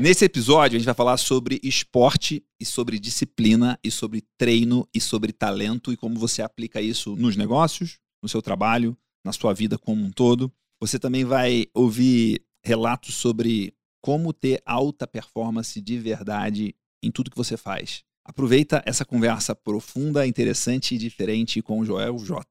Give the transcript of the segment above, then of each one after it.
Nesse episódio, a gente vai falar sobre esporte e sobre disciplina e sobre treino e sobre talento e como você aplica isso nos negócios, no seu trabalho, na sua vida como um todo. Você também vai ouvir relatos sobre como ter alta performance de verdade em tudo que você faz. Aproveita essa conversa profunda, interessante e diferente com o Joel J.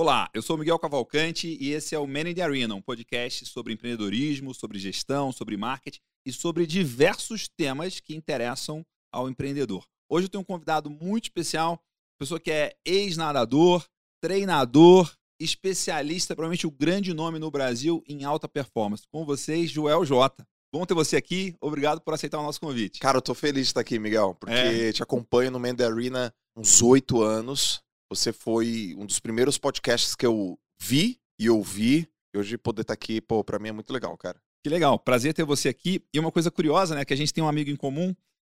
Olá, eu sou Miguel Cavalcante e esse é o Man in the Arena, um podcast sobre empreendedorismo, sobre gestão, sobre marketing e sobre diversos temas que interessam ao empreendedor. Hoje eu tenho um convidado muito especial, pessoa que é ex-nadador, treinador, especialista, provavelmente o grande nome no Brasil em alta performance. Com vocês, Joel J. Bom ter você aqui, obrigado por aceitar o nosso convite. Cara, eu tô feliz de estar aqui, Miguel, porque é. te acompanho no Man in the Arena uns oito anos você foi um dos primeiros podcasts que eu vi e ouvi. E hoje poder estar tá aqui, pô, pra mim é muito legal, cara. Que legal. Prazer ter você aqui. E uma coisa curiosa, né? Que a gente tem um amigo em comum.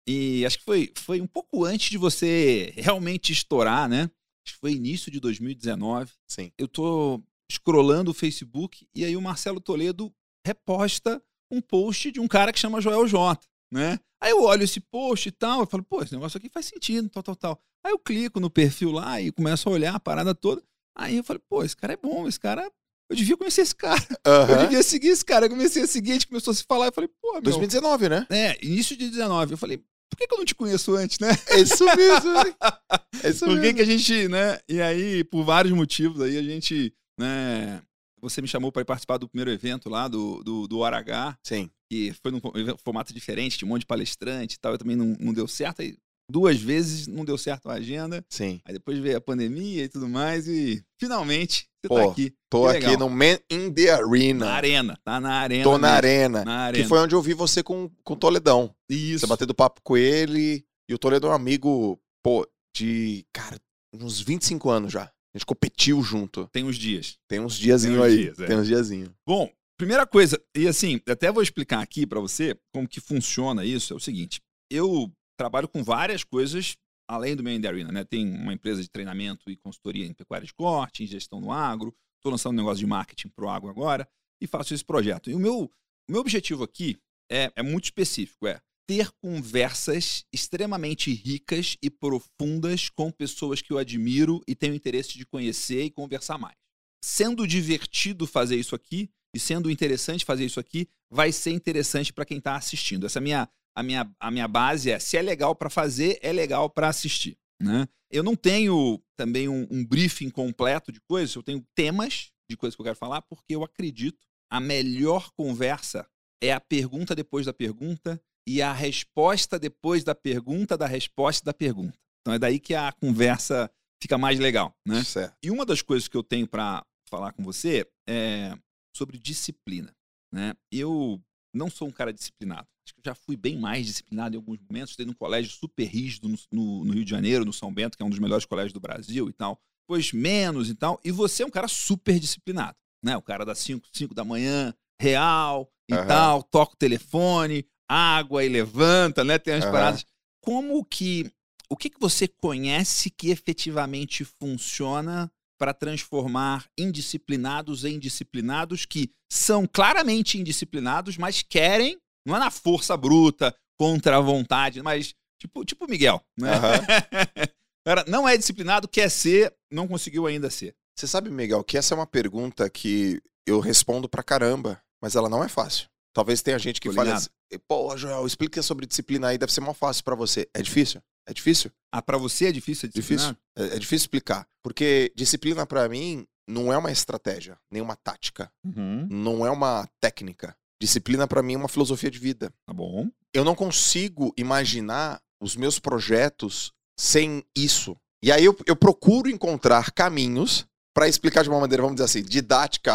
E acho que foi, foi um pouco antes de você realmente estourar, né? Acho que foi início de 2019. Sim. Eu tô scrollando o Facebook e aí o Marcelo Toledo reposta um post de um cara que chama Joel J, né? Aí eu olho esse post e tal, eu falo, pô, esse negócio aqui faz sentido, tal, tal, tal. Aí eu clico no perfil lá e começo a olhar a parada toda. Aí eu falei, pô, esse cara é bom, esse cara. Eu devia conhecer esse cara. Uhum. Eu devia seguir esse cara. Eu comecei a seguir, a gente começou a se falar. Eu falei, pô, meu. 2019, né? É, início de 19. Eu falei, por que, que eu não te conheço antes, né? É isso mesmo, né? É isso por que, que a gente, né? E aí, por vários motivos, aí a gente, né? Você me chamou para participar do primeiro evento lá do, do, do RH. Sim. Que foi num formato diferente, tinha um monte de palestrante e tal. Eu também não, não deu certo. Aí duas vezes, não deu certo a agenda. Sim. Aí depois veio a pandemia e tudo mais, e finalmente você tá Pô, tá aqui. Tô que aqui no Man in the Arena. Na arena, tá na arena. Tô na arena, na arena. Que foi onde eu vi você com, com o Toledão. Isso. Você batendo papo com ele. E o Toledo é um amigo, pô, de, cara, uns 25 anos já. A gente competiu junto. Tem uns dias. Tem uns diazinho aí. Dias, é. Tem uns diazinho. Bom, primeira coisa, e assim, até vou explicar aqui para você como que funciona isso, é o seguinte. Eu trabalho com várias coisas além do meu Arena, né? Tem uma empresa de treinamento e consultoria em pecuária de corte, em gestão no agro. Estou lançando um negócio de marketing pro agro agora e faço esse projeto. E o meu, o meu objetivo aqui é, é muito específico, é ter conversas extremamente ricas e profundas com pessoas que eu admiro e tenho interesse de conhecer e conversar mais. Sendo divertido fazer isso aqui e sendo interessante fazer isso aqui, vai ser interessante para quem está assistindo. Essa é minha a minha, a minha base é: se é legal para fazer, é legal para assistir. Né? Eu não tenho também um, um, briefing completo de coisas, eu tenho temas de coisas que eu quero falar, porque eu acredito a melhor conversa é a pergunta depois da pergunta e a resposta depois da pergunta da resposta da pergunta. Então é daí que a conversa fica mais legal, né? Certo. E uma das coisas que eu tenho para falar com você é sobre disciplina, né? Eu não sou um cara disciplinado. Acho que eu já fui bem mais disciplinado em alguns momentos. Estudei num colégio super rígido no, no, no, Rio de Janeiro, no São Bento, que é um dos melhores colégios do Brasil e tal. Depois menos e tal. E você é um cara super disciplinado. Né? O cara das 5, 5 da manhã, real e uhum. tal, toca o telefone, água e levanta, né? Tem umas uhum. paradas. Como que. O que, que você conhece que efetivamente funciona para transformar indisciplinados em disciplinados que são claramente indisciplinados, mas querem, não é na força bruta, contra a vontade, mas tipo, tipo Miguel, né? Uhum. Cara, não é disciplinado, quer ser, não conseguiu ainda ser. Você sabe, Miguel, que essa é uma pergunta que eu respondo pra caramba, mas ela não é fácil. Talvez tenha gente que fale assim, pô, Joel, explica sobre disciplina aí, deve ser mais fácil para você. É difícil? É difícil? Ah, para você é difícil Difícil. É, é, difícil explicar. Porque disciplina para mim não é uma estratégia, nem uma tática. Uhum. Não é uma técnica. Disciplina para mim é uma filosofia de vida. Tá bom. Eu não consigo imaginar os meus projetos sem isso. E aí eu, eu procuro encontrar caminhos para explicar de uma maneira, vamos dizer assim, didática,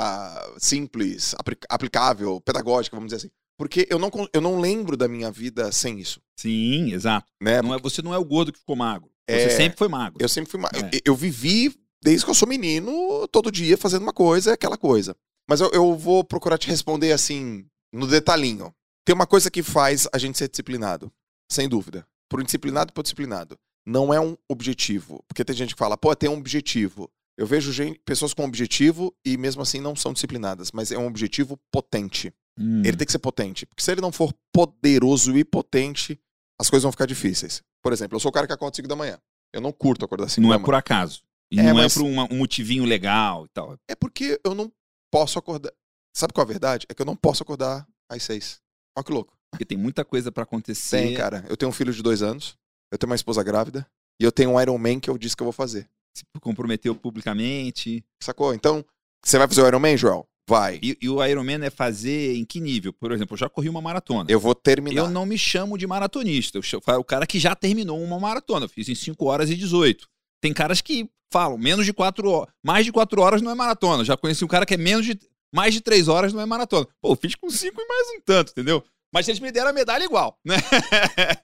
simples, aplicável, pedagógica, vamos dizer assim. Porque eu não, eu não lembro da minha vida sem isso. Sim, exato. Né? Não é, você não é o gordo que ficou magro. Você É. sempre foi magro. Eu sempre fui. ma- É. Eu, eu vivi desde que eu sou menino, todo dia fazendo uma coisa, aquela coisa. Mas eu, eu vou procurar te responder assim, no detalhinho. Tem uma coisa que faz a gente ser disciplinado, sem dúvida. Por indisciplinado e por disciplinado. Não é um objetivo. Porque tem gente que fala, pô, tem um objetivo. Eu vejo gente, pessoas com objetivo e mesmo assim não são disciplinadas, mas é um objetivo potente. Hum. Ele tem que ser potente. Porque se ele não for poderoso e potente, as coisas vão ficar difíceis. Por exemplo, eu sou o cara que acorda às 5 da manhã. Eu não curto acordar às 5 Não da é manhã. por acaso. E É, não mas- é por uma- um motivinho legal e tal. É porque eu não posso acordar. Sabe qual é a verdade? É que eu não posso acordar às 6. Olha que louco. Porque tem muita coisa pra acontecer. Tem, cara. Eu tenho um filho de dois anos, eu tenho uma esposa grávida, e eu tenho um Iron Man que eu disse que eu vou fazer. Se comprometeu publicamente. Sacou? Então, você vai fazer o Iron Man, Joel? Vai. E, e o Ironman é fazer em que nível? Por exemplo, eu já corri uma maratona. Eu vou terminar. Eu não me chamo de maratonista. Eu chamo, o cara que já terminou uma maratona. Eu fiz em 5 horas e 18. Tem caras que falam menos de 4 horas. Mais de 4 horas não é maratona. Eu já conheci um cara que é menos de. Mais de 3 horas não é maratona. Pô, eu fiz com 5 e mais um tanto, entendeu? Mas eles me deram a medalha igual, né?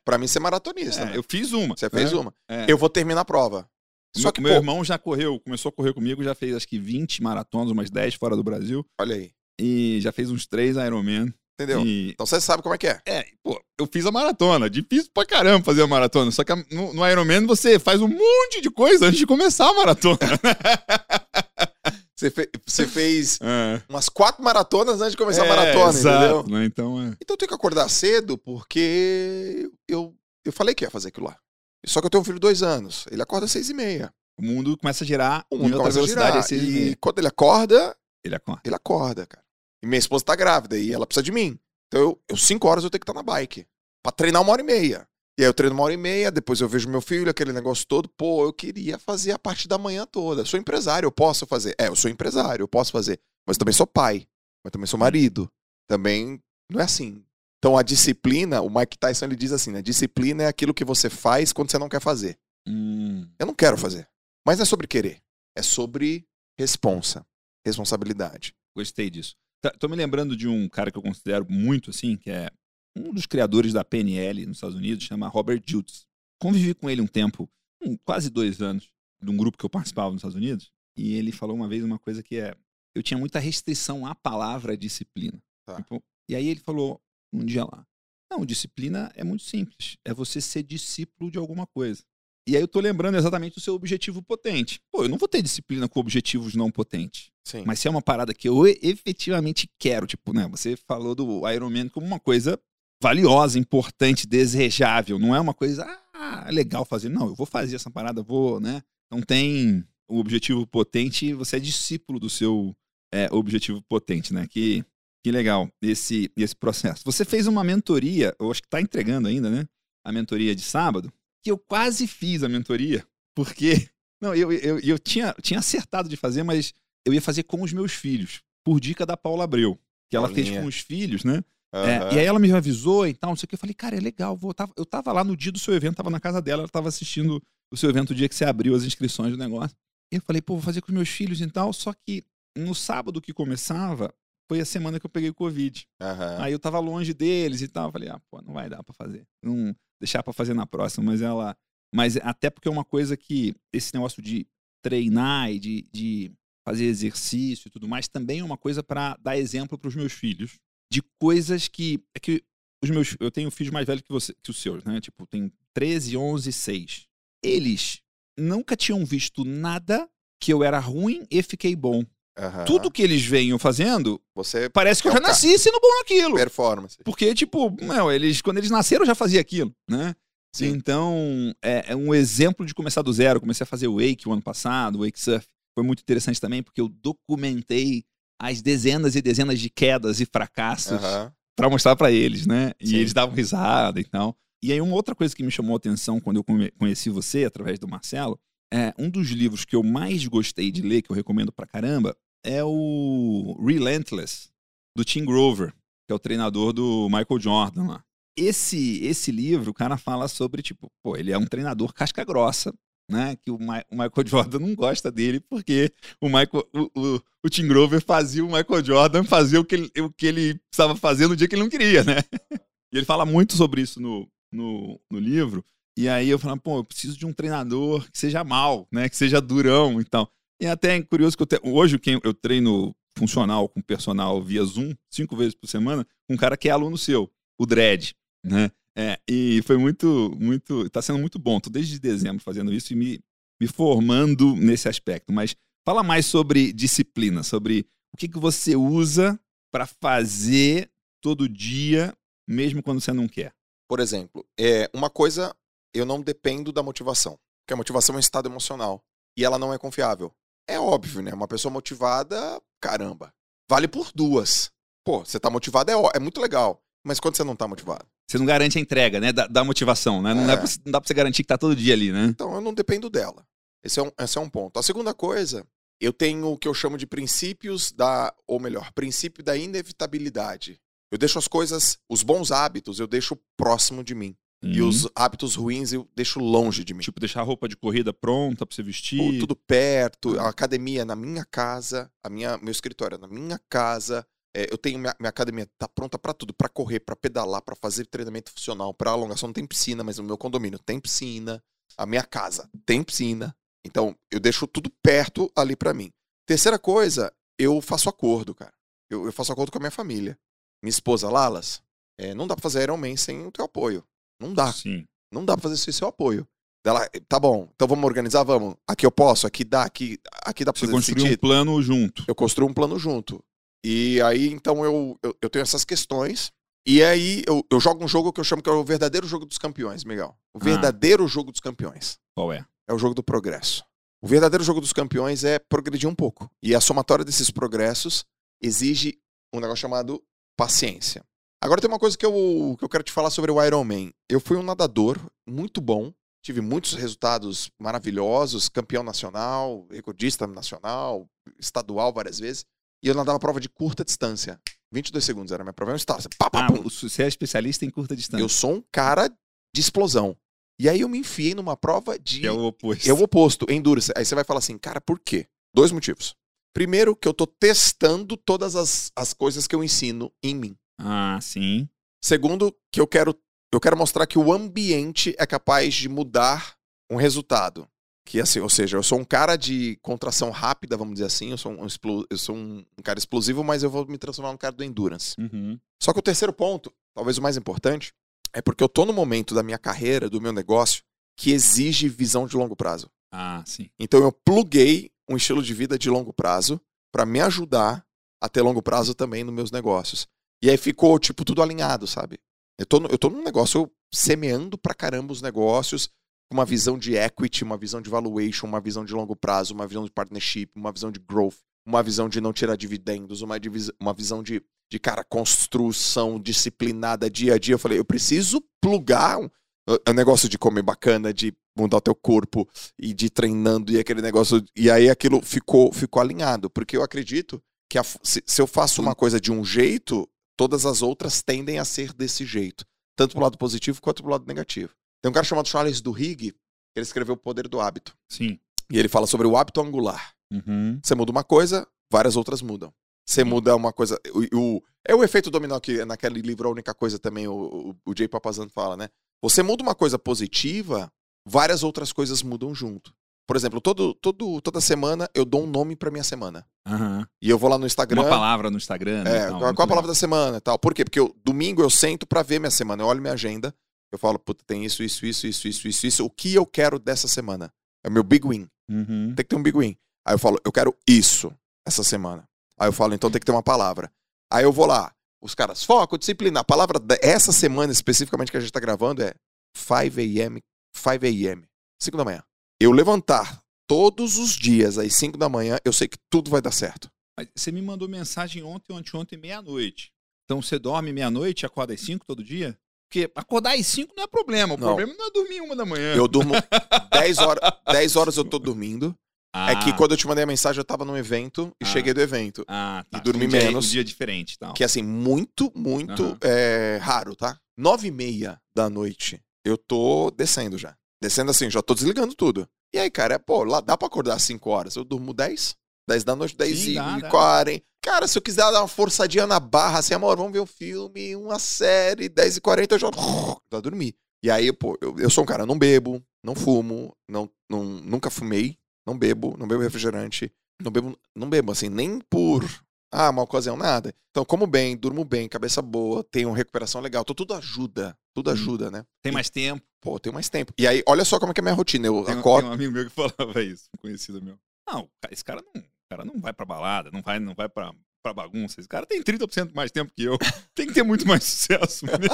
Pra mim, ser maratonista. É, né? eu fiz uma. Você fez né? uma. É. Eu vou terminar a prova. Só Meu- que, meu pô, irmão já correu, começou a correr comigo, já fez acho que 20 maratonas, umas 10 fora do Brasil. olha aí. E já fez uns 3 Ironman. Entendeu? E, Então você sabe como é que é. é, pô, eu fiz a maratona. Difícil pra caramba fazer a maratona. Só que a- no, no Ironman você faz um monte de coisa antes de começar a maratona. Você, fe- você fez É. umas quatro maratonas antes de começar a É, maratona, exato, entendeu? né? Então, é. Então eu tenho que acordar cedo porque eu, eu falei que ia fazer aquilo lá. Só que eu tenho um filho de dois anos. Ele acorda às seis e meia. o mundo começa a girar O em mundo outra começa a velocidade. girar. às seis e E quando ele acorda, Ele acorda. ele acorda, cara. E minha esposa tá grávida e ela precisa de mim. Então eu, eu cinco horas eu tenho que estar na bike. Pra treinar uma hora e meia. E aí eu treino uma hora e meia, depois eu vejo meu filho, aquele negócio todo. Pô, eu queria fazer a parte da manhã toda. Sou empresário, eu posso fazer. É, eu sou empresário, eu posso fazer. Mas também sou pai. Mas também sou marido. Também não é assim. Então a disciplina, o Mike Tyson ele diz assim, né? Disciplina é aquilo que você faz quando você não quer fazer. Hum, Eu não quero fazer. Mas não é sobre querer. É sobre responsa. Responsabilidade. gostei disso. Tá, tô me lembrando de um cara que eu considero muito assim, que é um dos criadores da PNL nos Estados Unidos, chama Robert Jutz. Convivi com ele um tempo, um, quase dois anos, de um grupo que eu participava nos Estados Unidos, e ele falou uma vez uma coisa que é: eu tinha muita restrição à palavra disciplina. Tá. Tipo, e aí ele falou um dia lá: não, disciplina é muito simples, é você ser discípulo de alguma coisa. E aí eu tô lembrando exatamente do seu objetivo potente. Pô, eu não vou ter disciplina com objetivos não potentes. Sim. Mas se é uma parada que eu efetivamente quero, tipo, né? Você falou do Iron Man como uma coisa valiosa, importante, desejável. Não é uma coisa, ah, legal fazer. Não, eu vou fazer essa parada, vou, né? Não tem o objetivo potente, você é discípulo do seu é, objetivo potente, né? Que, que legal esse, esse processo. Você fez uma mentoria, eu acho que tá entregando ainda, né? A mentoria de sábado, que eu quase fiz a mentoria, porque. Não, eu, eu, eu tinha, tinha acertado de fazer, mas eu ia fazer com os meus filhos, por dica da Paula Abreu. Que ela fez Paulinha. com os filhos, né? É, Aham. e aí ela me avisou e tal, não sei o que. Eu falei, cara, é legal. Vou, tava- eu tava lá no dia do seu evento, tava na casa dela, ela tava assistindo o seu evento o dia que você abriu as inscrições do negócio. E eu falei, pô, vou fazer com os meus filhos e tal. Só que no sábado que começava, foi a semana que eu peguei o Covid. Aham. Aí eu tava longe deles e tal. Falei, ah, pô, não vai dar pra fazer. Não deixar pra fazer na próxima. Mas ela. Mas até porque é uma coisa que esse negócio de treinar e de, de fazer exercício e tudo mais também é uma coisa pra dar exemplo pros meus filhos de coisas que. É que os meus. Eu tenho filhos mais velhos que, você, que os seus, né? Tipo, tem 13, 11, 6. Eles nunca tinham visto nada que eu era ruim e fiquei bom. Aham. Tudo que eles venham fazendo, Você parece que eu É já o ca- nasci sendo bom naquilo. performance. Porque, tipo, meu, eles, quando eles nasceram, eu já fazia aquilo, né? Sim. Então, é, é um exemplo de começar do zero. Eu comecei a fazer wake o ano passado, wake surf. Foi muito interessante também, porque eu documentei as dezenas e dezenas de quedas e fracassos Aham. pra mostrar pra eles, né? E Sim. eles davam risada e tal. E aí, uma outra coisa que me chamou a atenção quando eu conheci você, através do Marcelo, é um dos livros que eu mais gostei de ler, que eu recomendo pra caramba, é o Relentless, do Tim Grover, que é o treinador do Michael Jordan lá. Esse, esse livro, o cara fala sobre, tipo, pô, ele é um treinador casca grossa, né? Que o, Ma o, Michael Jordan não gosta dele porque o, Michael, o, o, o, Tim Grover fazia o Michael Jordan fazer o que, ele, o que ele precisava fazer no dia que ele não queria, né? E ele fala muito sobre isso no, no, no livro. E aí eu falo, pô, eu preciso de um treinador que seja mal, né? Que seja durão e tal. E até é curioso que eu te... hoje quem eu treino funcional com personal via Zoom, cinco vezes por semana, um cara que é aluno seu, o Dredd, né? É, e foi muito, muito, está sendo muito bom. Tô desde dezembro fazendo isso e me, me formando nesse aspecto. Mas fala mais sobre disciplina, sobre o que, que você usa para fazer todo dia, mesmo quando você não quer. Por exemplo, é uma coisa, eu não dependo da motivação, porque a motivação é um estado emocional e ela não é confiável. É óbvio, né? Uma pessoa motivada, caramba, vale por duas. Pô, você tá motivado é, é muito legal, mas quando você não tá motivado? Você não garante a entrega, né? Da, da motivação, né? Não, é. pra, não, dá pra você garantir que tá todo dia ali, né? Então eu não dependo dela. Esse é um, esse é um ponto. A segunda coisa, eu tenho o que eu chamo de princípios da. Ou melhor, princípio da inevitabilidade. Eu deixo as coisas, os bons hábitos, eu deixo próximo de mim. Uhum. E os hábitos ruins eu deixo longe de mim. Tipo, deixar a roupa de corrida pronta pra você vestir. Tudo perto, a academia na minha casa, a minha, meu escritório na minha casa, é, eu tenho minha, minha, academia tá pronta para tudo, para correr, para pedalar, para fazer treinamento funcional, para alongação. Não tem piscina, mas no meu condomínio tem piscina. A minha casa tem piscina. Então eu deixo tudo perto ali para mim. Terceira coisa, eu faço acordo, cara. Eu, eu, faço acordo com a minha família. Minha esposa, Lalas, é, não dá pra fazer Iron Man sem o teu apoio. Não dá. Sim. Não dá pra fazer sem seu apoio. Ela, tá bom, então vamos organizar, vamos. Aqui eu posso, aqui dá, aqui, aqui dá pra Você fazer construir um plano junto. Eu construo um plano junto. E aí, então, eu, eu, eu tenho essas questões. E aí, eu, eu, jogo um jogo que eu chamo que é o verdadeiro jogo dos campeões, Miguel. O ah. verdadeiro ah. jogo dos campeões. Qual é? É o jogo do progresso. O verdadeiro jogo dos campeões é progredir um pouco. E a somatória desses progressos exige um negócio chamado paciência. Agora tem uma coisa que eu, que eu quero te falar sobre o Iron Man. Eu fui um nadador muito bom, tive muitos resultados maravilhosos, campeão nacional, recordista nacional, estadual várias vezes. E eu nadava prova de curta distância. 22 segundos era minha prova. É um start. Pá, pá, ah, você é especialista em curta distância. Eu sou um cara de explosão. E aí eu me enfiei numa prova de. É o oposto. É o oposto, endurance. Aí você vai falar assim, cara, por quê? Dois motivos. Primeiro, que eu tô testando todas as, as coisas que eu ensino em mim. Ah, sim. Segundo, que eu quero, eu quero mostrar que o ambiente é capaz de mudar um resultado que assim, ou seja, eu sou um cara de contração rápida, vamos dizer assim, eu sou um, eu sou um, cara explosivo, mas eu vou me transformar num cara do endurance. Uhum. Só que o terceiro ponto, talvez o mais importante, é porque eu tô no momento da minha carreira, do meu negócio, que exige visão de longo prazo. Ah, sim. Então eu pluguei um estilo de vida de longo prazo para me ajudar a ter longo prazo também nos meus negócios. E aí ficou, tipo, tudo alinhado, sabe? Eu tô, eu tô num negócio semeando pra caramba os negócios, uma visão de equity, uma visão de valuation, uma visão de longo prazo, uma visão de partnership, uma visão de growth, uma visão de não tirar dividendos, uma, uma visão de, de, cara, construção disciplinada dia a dia. Eu falei, eu preciso plugar um, um negócio de comer bacana, de mudar o teu corpo e de treinando e aquele negócio. E aí aquilo ficou, ficou alinhado, porque eu acredito que a, se, se eu faço uma coisa de um jeito, todas as outras tendem a ser desse jeito, tanto pro lado positivo quanto pro lado negativo. Tem um cara chamado Charles Duhigg, que ele escreveu O Poder do Hábito. Sim. E ele fala sobre o hábito angular. Uhum. Você muda uma coisa, várias outras mudam. Você muda uma coisa. O, o, é o efeito dominó que naquele livro a única coisa também o, o, o Jay Papazano fala, né? Você muda uma coisa positiva, várias outras coisas mudam junto. Por exemplo, todo, todo, toda semana eu dou um nome para minha semana. Uhum. E eu vou lá no Instagram. Uma palavra no Instagram. Né, é, qual, qual a palavra da semana e tal. Por quê? Porque eu, domingo eu sento para ver minha semana. Eu olho minha agenda eu falo, puta, tem isso, isso, isso, isso, isso, isso, isso. O que eu quero dessa semana? É o meu big win. Uhum. Tem que ter um big win. Aí eu falo, eu quero isso essa semana. Aí eu falo, então tem que ter uma palavra. Aí eu vou lá. Os caras, foco, disciplina. A palavra dessa semana especificamente que a gente tá gravando é 5 a.m. 5 a.m. 5 da manhã. Eu levantar todos os dias às 5 da manhã, eu sei que tudo vai dar certo. Você me mandou mensagem ontem, ontem, ontem, meia-noite. Então você dorme meia-noite acorda às 5 todo dia? Porque acordar às 5 não é problema. O não. problema não é dormir uma da manhã. Eu durmo 10 horas, 10 horas eu tô dormindo. Ah. É que quando eu te mandei a mensagem, eu tava num evento e ah. cheguei do evento. Ah, tá. E dormi um menos. um dia diferente tal. Que assim, muito, muito uhum. é, raro, tá? 9 e meia da noite, eu tô descendo já. Descendo assim, já tô desligando tudo. E aí, cara, é, pô, lá dá pra acordar às 5 horas. Eu durmo 10, 10 da noite, 10 Sim, e dá, dá. 40. Cara, se eu quiser dar uma forçadinha na barra, assim, amor, vamos ver um filme, uma série, 10 e 40 eu já já dormi. E aí, pô, eu, eu sou um cara, não bebo, não fumo, não, não, nunca fumei, não bebo, não bebo refrigerante, não bebo, não bebo, assim, nem por, ah, uma ocasião, nada. Então, como bem, durmo bem, cabeça boa, tenho recuperação legal, então tudo ajuda, tudo ajuda, né? Tem mais tempo. Pô, tenho mais tempo. E aí, olha só como é que é a minha rotina, eu Tem, acordo... tem um amigo meu que falava isso, um conhecido meu. Não, esse cara não, cara não vai pra balada, não vai, não vai pra, pra bagunça. Esse cara tem 30% mais tempo que eu. Tem que ter muito mais sucesso mesmo.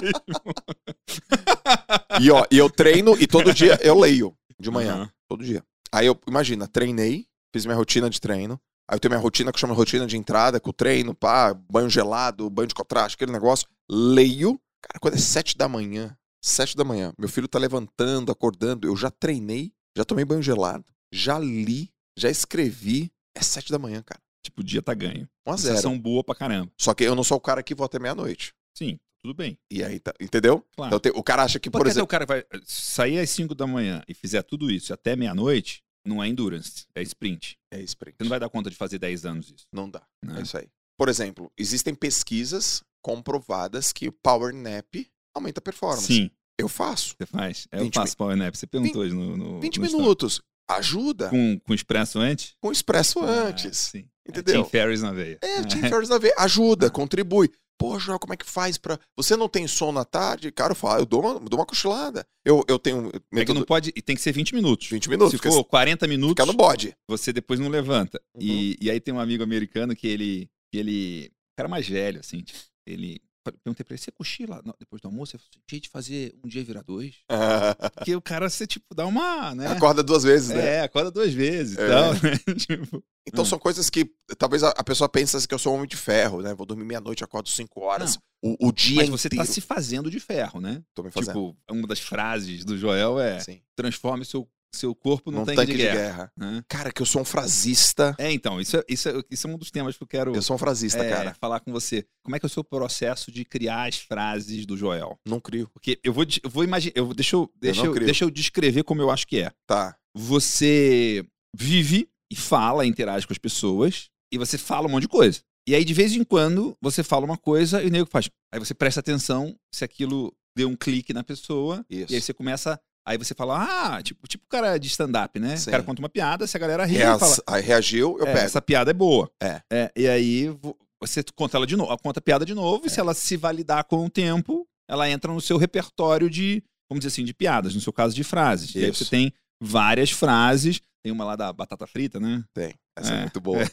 E, ó, e eu treino e todo dia eu leio de manhã. Aham. Todo dia. Aí eu, imagina, treinei, fiz minha rotina de treino. Aí eu tenho minha rotina que chama rotina de entrada, com o treino, pá, banho gelado, banho de contraste, aquele negócio. Leio. Cara, quando é sete da manhã, sete da manhã, meu filho tá levantando, acordando, eu já treinei, já tomei banho gelado, já li, já escrevi. É sete da manhã, cara. Tipo, o dia tá ganho. 1 a 0 Sensação boa pra caramba. Só que eu não sou o cara que vou até meia-noite. Sim, tudo bem. E aí, tá, entendeu? Claro. Então tem- o cara acha que, por exemplo. o cara vai sair às 5 da manhã e fizer tudo isso até meia-noite, não é endurance, é sprint. É sprint. Você não vai dar conta de fazer 10 anos isso. Não dá. né? É isso aí. Por exemplo, existem pesquisas comprovadas que o Power Nap aumenta a performance. Sim, Eu faço. você faz. É, Eu 20 faço Power Nap. Você perguntou hoje no, no 20 no minutos. Ajuda com, Com, com expresso antes? o expresso Ah, antes. sim. Entendeu? É, Tim Ferriss na veia. É, Tim Ferriss na veia. Ah. Ajuda, contribui. Pô, Joel, como é que faz pra. Você não tem sono à tarde? Cara, eu falo, eu dou uma, dou uma cochilada. Eu, eu tenho. É que não pode. E tem que ser 20 minutos. 20 minutos. Se for 40 minutos, fica no bode. você depois não levanta. Uhum. E, e aí tem um amigo americano que ele. Que ele. Um cara mais velho, assim. tipo, Ele. Perguntei pra ele, você cochila não, depois do almoço? Eu falei, gente, de fazer um dia virar dois. Porque o cara, você, tipo, dá uma, né? Acorda duas vezes, né? É, acorda duas vezes É. tal, né? Tipo, Então Ah. são coisas que talvez a, pessoa pense assim que eu sou um homem de ferro, né? Vou dormir meia-noite, acordo cinco horas. O, o dia mas você inteiro. tá se fazendo de ferro, né? Tô me fazendo. Tipo, uma das frases do Joel é Sim. transforme seu, seu corpo num Num tanque, de guerra. né? Cara, que eu sou um frasista. É, então, isso é, isso, é, isso é um dos temas que eu quero Eu sou um frasista, é, cara. falar com você. Como é que é o seu processo de criar as frases do Joel? Não crio. Porque eu vou, eu vou imaginar, eu, deixa, eu, deixa, não eu, crio. deixa eu descrever como eu acho que é. Tá. Você vive e fala, interage com as pessoas, e você fala um monte de coisa. E aí, de vez em quando, você fala uma coisa e o nego faz. Aí você presta atenção se aquilo deu um clique na pessoa, Isso. e aí você começa. Aí você fala, ah, tipo, tipo cara de stand-up, né? Sim. O cara conta uma piada, se a galera ri, fala, Aí reagiu, eu é, pego. essa piada é boa. É. E aí vo- você conta ela de novo, conta a piada de novo, e É. se ela se validar com o tempo, ela entra no seu repertório de, vamos dizer assim, de piadas, no seu caso de frases. E aí Isso. você tem várias frases, tem uma lá da batata frita, né? Tem. Essa é, É. muito boa.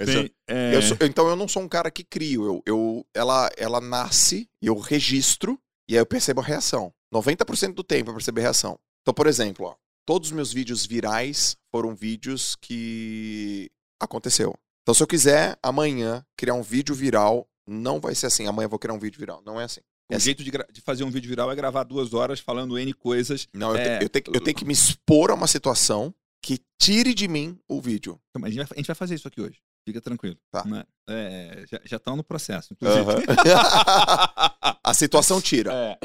Tem, é, eu sou- então eu não sou um cara que crio. Eu, eu, ela, ela nasce e eu registro e aí eu percebo a reação. 90% do tempo eu percebo a reação. Então, por exemplo, ó, todos os meus vídeos virais foram vídeos que aconteceu. Então, se eu quiser amanhã criar um vídeo viral, não vai ser assim. Amanhã eu vou criar um vídeo viral. Não é assim. O Essa- jeito de, de fazer um vídeo viral é gravar duas horas falando N coisas. Não, eu, te- É. eu tenho, que- eu tenho que me expor a uma situação que tire de mim o vídeo. Então, mas A gente, vai, fazer isso aqui hoje. Fica tranquilo. Tá. né? É, já estão no processo, inclusive. a situação tira. É,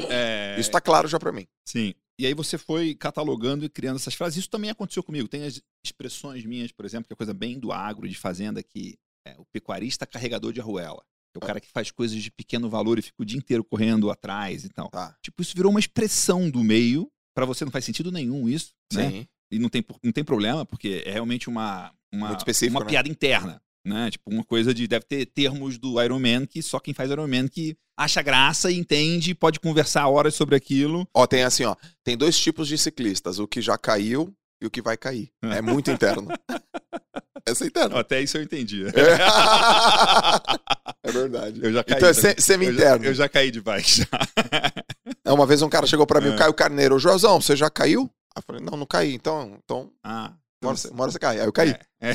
é, Isso tá claro já pra mim. Sim. E aí você foi catalogando e criando essas frases. Isso também aconteceu comigo. Tem as expressões minhas, por exemplo, que é coisa bem do agro, de fazenda, que é o pecuarista carregador de arruela. É o cara que faz coisas de pequeno valor e fica o dia inteiro correndo atrás e tal. Tá. Tipo, isso virou uma expressão do meio. Pra você não faz sentido nenhum isso, né? Sim. E não tem, não tem problema, porque é realmente uma, uma, uma né? piada interna. Né? Tipo, uma coisa de. Deve ter termos do Iron Man que só quem faz Iron Man que acha graça e entende, pode conversar horas sobre aquilo. Ó, tem assim, ó. Tem dois tipos de ciclistas: o que já caiu e o que vai cair. É muito interno. Essa é interna. Até isso eu entendi. É verdade. Eu já caí. Então é semi-interno. Eu, já- eu já caí de bike já. É, Uma vez um cara chegou pra mim, É. o Caio Carneiro, Joelzão, você já caiu? Aí eu falei, não, não caí. Então, então Ah. uma hora, você- uma hora você cai. Aí eu caí. É. É,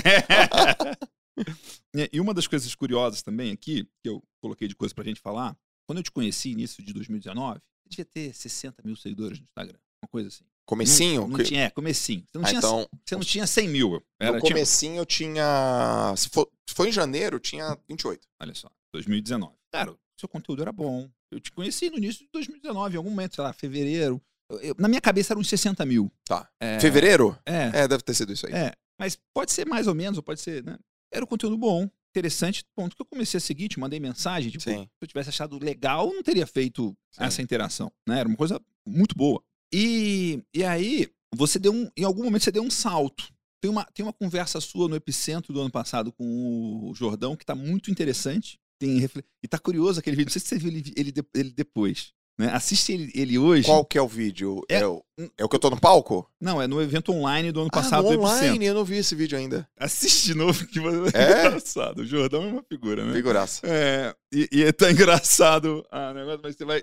e uma das coisas curiosas também aqui, que eu coloquei de coisa pra gente falar, quando eu te conheci início de 2019, você devia ter 60 mil seguidores no Instagram. Uma coisa assim. Comecinho? Não, não que- tinha, é, comecinho. Você não, Ah, tinha, então, você não tinha 100 mil. Era, no tinha- comecinho eu tinha... Se for, se foi em janeiro, eu tinha 28. olha só, 2019. Cara, seu conteúdo era bom. Eu te conheci no início de 2019, em algum momento, sei lá, fevereiro. eu- na minha cabeça eram uns 60 mil. Tá. É, Fevereiro? É, É, deve ter sido isso aí. é. Mas pode ser mais ou menos, ou pode ser, né? Era um conteúdo bom, interessante. Ponto que eu comecei a seguir, te mandei mensagem. Tipo, Sim. se eu tivesse achado legal, não teria feito Sim. essa interação. Né? Era uma coisa muito boa. E, e aí, você deu um. Em algum momento você deu um salto. Tem uma, tem uma conversa sua no epicentro do ano passado com o Jordão que tá muito interessante. Tem, e tá curioso aquele vídeo. Não sei se você viu ele, ele, ele depois. Né? Assiste ele, ele hoje. Qual que é o vídeo? É, É- o, é o que eu tô no palco? Não, é no evento online do ano Ah, passado no do Epicentro. online, eu não vi esse vídeo ainda. Assiste de novo que você É? engraçado. O Jordão é uma figura, né? Figuraça. É, e, e tá engraçado ah, negócio, mas você vai,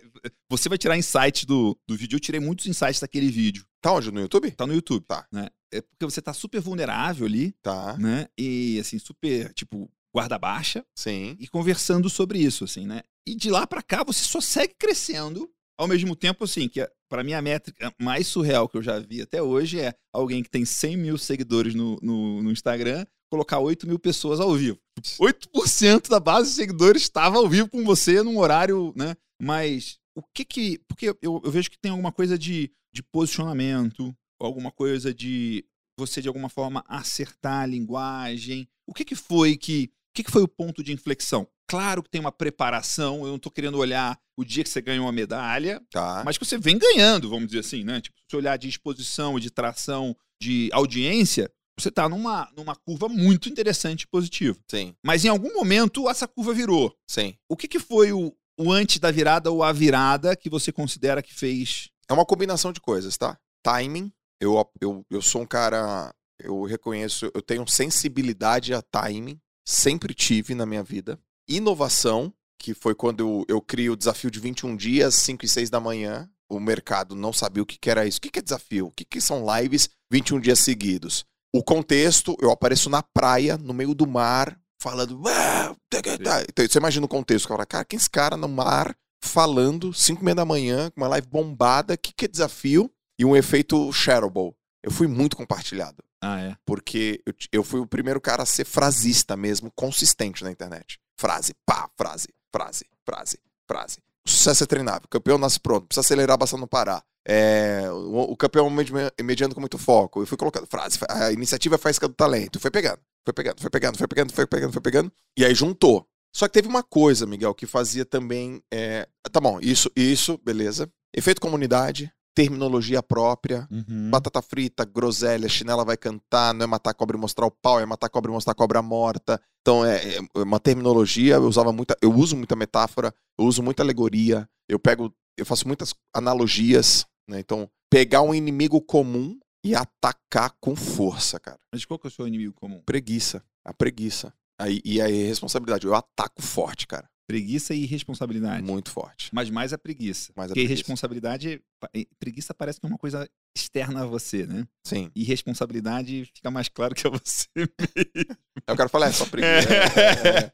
você vai tirar insights do, do vídeo. Eu tirei muitos insights daquele vídeo. Tá onde? No YouTube? Tá no YouTube. Tá. Né? É porque você tá super vulnerável ali, Tá. né? E assim, super, tipo, guarda baixa Sim. e conversando sobre isso, assim, né? E de lá pra cá você só segue crescendo. Ao mesmo tempo, assim, que para mim a métrica mais surreal que eu já vi até hoje é alguém que tem 100 mil seguidores no, no, no Instagram colocar 8 mil pessoas ao vivo. 8% da base de seguidores estava ao vivo com você num horário, né? Mas o que que. Porque eu, eu vejo que tem alguma coisa de, de posicionamento, alguma coisa de você de alguma forma acertar a linguagem. O que que foi que. O que, que foi o ponto de inflexão? Claro que tem uma preparação, eu não tô querendo olhar o dia que você ganhou uma medalha, Tá. mas que você vem ganhando, vamos dizer assim, né? Tipo, se olhar de exposição, de tração, de audiência, você tá numa, numa curva muito interessante e positiva. Sim. Mas em algum momento essa curva virou. Sim. O que, que foi o, o antes da virada ou a virada que você considera que fez? É uma combinação de coisas, tá? Timing. Eu, eu, eu sou um cara. Eu reconheço, eu tenho sensibilidade a timing. Sempre tive na minha vida. Inovação, que foi quando eu, eu crio o desafio de 21 dias, 5 e 6 da manhã. O mercado não sabia o que, que era isso. O que, que é desafio? O que, que são lives 21 dias seguidos? O contexto, eu apareço na praia, no meio do mar, falando. "Ah, tá, tá, tá." Então, você imagina o contexto, cara, cara, quem é esse cara no mar falando, 5 e meia da manhã, com uma live bombada, o que, que é desafio? E um efeito shareable. Eu fui muito compartilhado, Ah, é. porque eu, eu fui o primeiro cara a ser frasista mesmo, consistente na internet. Frase, pá, frase, frase, frase, frase. O sucesso é treinável, campeão nasce pronto, precisa acelerar bastante não parar. É, o, o campeão medi- mediano com muito foco. Eu fui colocando frase, a iniciativa é faísca do talento. Foi pegando, foi pegando, foi pegando, foi pegando, foi pegando, foi pegando. E aí juntou. Só que teve uma coisa, Miguel, que fazia também. é, Tá bom, isso, isso, beleza. Efeito comunidade, terminologia própria, Uhum. batata frita, groselha, chinela vai cantar, não é matar cobra e mostrar o pau, é matar cobra e mostrar cobra morta. Então é, é uma terminologia, eu usava muita, eu uso muita metáfora, eu uso muita alegoria, eu pego, eu faço muitas analogias, né? Então, pegar um inimigo comum e atacar com força, cara. Mas qual que é o seu inimigo comum? Preguiça, a preguiça. Aí, e a responsabilidade, eu ataco forte, cara. Preguiça e irresponsabilidade. Muito forte. Mas mais a preguiça. Mais a Porque preguiça. irresponsabilidade. pa- e- Preguiça parece que é uma coisa externa a você, né? Sim. E responsabilidade fica mais claro que é você mesmo. Aí o cara fala, é só preguiça. É, é, é.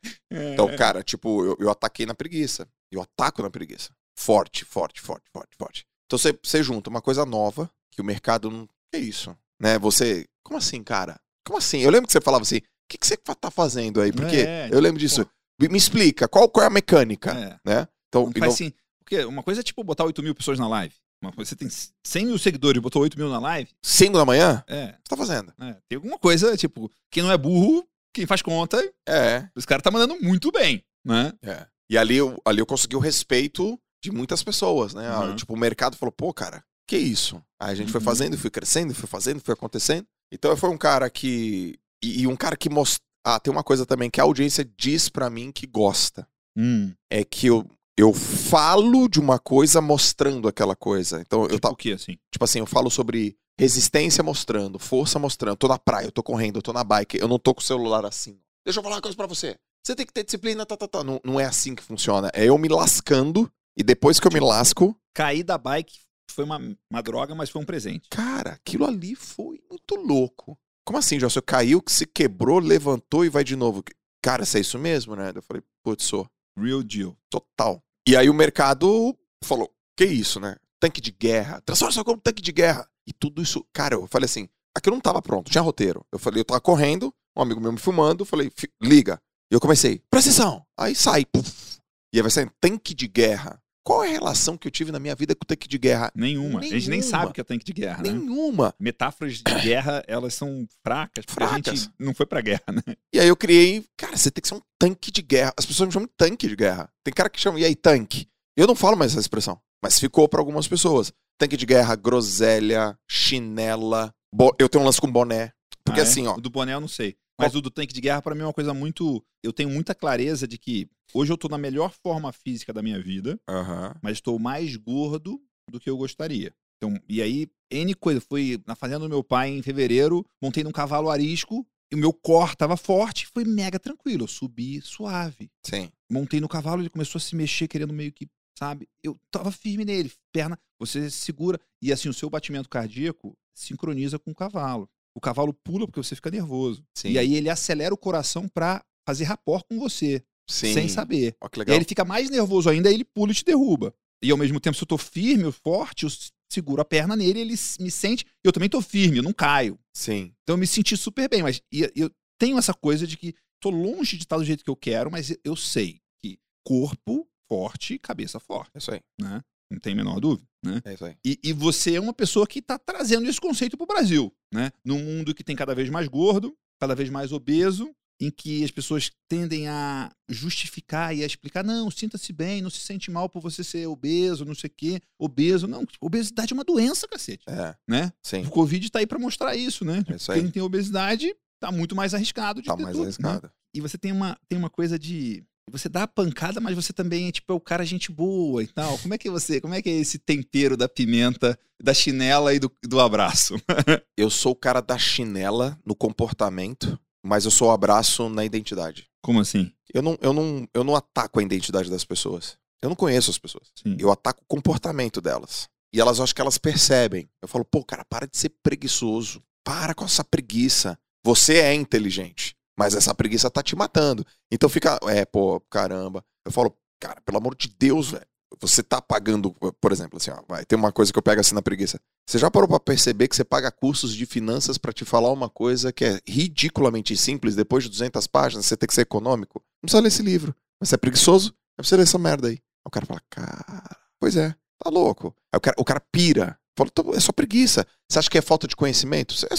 É. Então, cara, tipo, eu, eu ataquei na preguiça. Eu ataco na preguiça. Forte, forte, forte, forte, forte. Então você, você junta uma coisa nova, que o mercado não. Que isso? Né? Você. Como assim, cara? Como assim? Eu lembro que você falava assim, o que, que você tá fazendo aí? Porque É, eu lembro disso. Me me explica, qual, qual é a mecânica? É. Né? Então, Não faz não- assim. Porque uma coisa é tipo botar 8 mil pessoas na live. Uma coisa, você tem 100 mil seguidores e botou 8 mil na live. 5 da manhã? O É, que você tá fazendo? é. Tem alguma coisa, tipo, quem não é burro, quem faz conta, É, os caras tá mandando muito bem, né? é. E ali eu, ali eu consegui o respeito de muitas pessoas, né? Ah, Uhum. Tipo, o mercado falou, pô, cara, que isso? Aí a gente foi Uhum. fazendo, foi crescendo, foi fazendo, foi acontecendo. Então foi um cara que. E, e um cara que mostra. Ah, tem uma coisa também que a audiência diz pra mim que gosta. Hum. É que eu, eu falo de uma coisa mostrando aquela coisa. Então, eu Tipo tava. o quê, assim? Tipo assim, eu falo sobre resistência mostrando, força mostrando. Tô na praia, eu tô correndo, eu tô na bike, eu não tô com o celular assim. Deixa eu falar uma coisa pra você. Você tem que ter disciplina, tá, tá, tá. Não, não é assim que funciona. É eu me lascando e depois que eu me lasco, Cair da bike foi uma, uma droga, mas foi um presente. cara, aquilo ali foi muito louco. Como assim, Jô? Você caiu, que se quebrou, levantou e vai de novo. Cara, se é isso mesmo, né? Eu falei, putz, sou. Real deal. Total. E aí o mercado falou: que isso, né? Tanque de guerra. Transforma isso como tanque de guerra. E tudo isso, cara, eu falei assim: aquilo não tava pronto, tinha roteiro. Eu falei, eu tava correndo, um amigo meu me filmando, falei, "Fi- liga. E eu comecei, presta atenção. Aí sai, puf. E aí vai sair tanque de guerra. Qual é a relação que eu tive na minha vida com o tanque de guerra? Nenhuma. A gente nem Nenhuma. sabe o que é tanque de guerra, né? Nenhuma. Metáforas de guerra, elas são fracas, porque a Fracas. gente não foi pra guerra, né? E aí eu criei, cara, você tem que ser um tanque de guerra. As pessoas me chamam de tanque de guerra. Tem cara que chama, e aí, tanque? Eu não falo mais essa expressão, mas ficou pra algumas pessoas. Tanque de guerra, groselha, chinela. bo- Eu tenho um lance com boné. Porque Ah, é? assim, ó. O do boné eu não sei. Mas o do tanque de guerra, pra mim, é uma coisa muito. Eu tenho muita clareza de que hoje eu tô na melhor forma física da minha vida, Aham. mas estou mais gordo do que eu gostaria. Então, e aí, N coisa. Fui na fazenda do meu pai em fevereiro, montei num cavalo arisco, e o meu core tava forte, foi mega tranquilo. Eu subi suave. Sim. montei no cavalo, ele começou a se mexer, querendo meio que, sabe? Eu tava firme nele, perna, você segura. E assim, o seu batimento cardíaco sincroniza com o cavalo. O cavalo pula porque você fica nervoso. Sim. E aí ele acelera o coração pra fazer rapport com você, Sim. sem saber. Ó, que E aí ele fica mais nervoso ainda, aí ele pula e te derruba. E ao mesmo tempo, se eu tô firme, forte, eu seguro a perna nele, ele me sente, eu também tô firme, eu não caio. Sim. Então eu me senti super bem, mas eu tenho essa coisa de que tô longe de estar do jeito que eu quero, mas eu sei que corpo forte, cabeça forte, É isso aí. né? Não tem a menor dúvida, né? É isso aí. E, e você é uma pessoa que está trazendo esse conceito pro Brasil, né? Num mundo que tem cada vez mais gordo, cada vez mais obeso, em que as pessoas tendem a justificar e a explicar, não, sinta-se bem, não se sente mal por você ser obeso, não sei o quê, obeso. Não, obesidade é uma doença, cacete, É. né? Sim. O Covid tá aí para mostrar isso, né? É isso aí. Quem tem obesidade tá muito mais arriscado de Tá mais tudo, né? arriscado. E você tem uma, tem uma coisa de. Você dá a pancada, mas você também é tipo é o cara gente boa e tal. Como é que você? Como é que é esse tempero da pimenta, da chinela e do, do abraço? Eu sou o cara da chinela no comportamento, mas eu sou o abraço na identidade. Como assim? Eu não, eu não, eu não ataco a identidade das pessoas. Eu não conheço as pessoas. Sim. Eu ataco o comportamento delas. E elas acho que elas percebem. Eu falo, pô, cara, para de ser preguiçoso. Para com essa preguiça. Você é inteligente, mas essa preguiça tá te matando. Então fica, é, pô, caramba. Eu falo, cara, pelo amor de Deus, velho. Você tá pagando, por exemplo, assim, ó, vai, tem uma coisa que eu pego assim na preguiça. Você já parou pra perceber que você paga cursos de finanças pra te falar uma coisa que é ridiculamente simples, depois de 200 páginas, você tem que ser econômico? Não precisa ler esse livro. Mas você é preguiçoso? Aí você ler essa merda aí. O cara fala, cara, pois é, tá louco. Aí o cara, o cara pira. Fala, "Então, é só preguiça. Você acha que é falta de conhecimento? É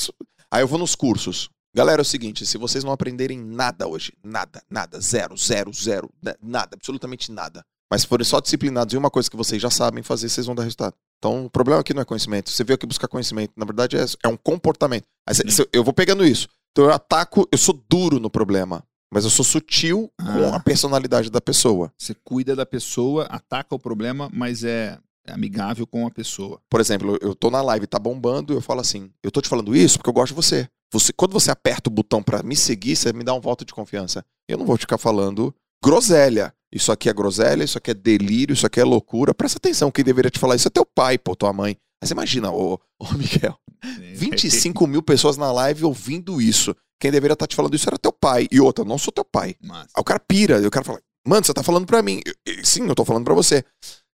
Aí eu vou nos cursos. Galera, é o seguinte, se vocês não aprenderem nada hoje, nada, nada, zero, zero, zero, na- nada, absolutamente nada. Mas forem só disciplinados em uma coisa que vocês já sabem fazer, vocês vão dar resultado. Então, o problema aqui não é conhecimento. Você veio aqui buscar conhecimento. Na verdade, é, é um comportamento. Eu vou pegando isso. Então, eu ataco, eu sou duro no problema. Mas eu sou sutil com Ah. a personalidade da pessoa. Você cuida da pessoa, ataca o problema, mas é amigável com a pessoa. Por exemplo, eu tô na live, tá bombando, eu falo assim: eu tô te falando isso porque eu gosto de você. você quando você aperta o botão pra me seguir, você me dá um voto de confiança. Eu não vou ficar falando groselha. Isso aqui é groselha, isso aqui é delírio, isso aqui é loucura. Presta atenção, quem deveria te falar isso é teu pai, pô, tua mãe. Mas imagina, ô, ô Miguel, 25 mil pessoas na live ouvindo isso. Quem deveria estar te falando isso era teu pai. E outra, não sou teu pai. Massa. Aí o cara pira, o cara fala, mano, você tá falando pra mim. Eu- eu- sim, eu tô falando pra você.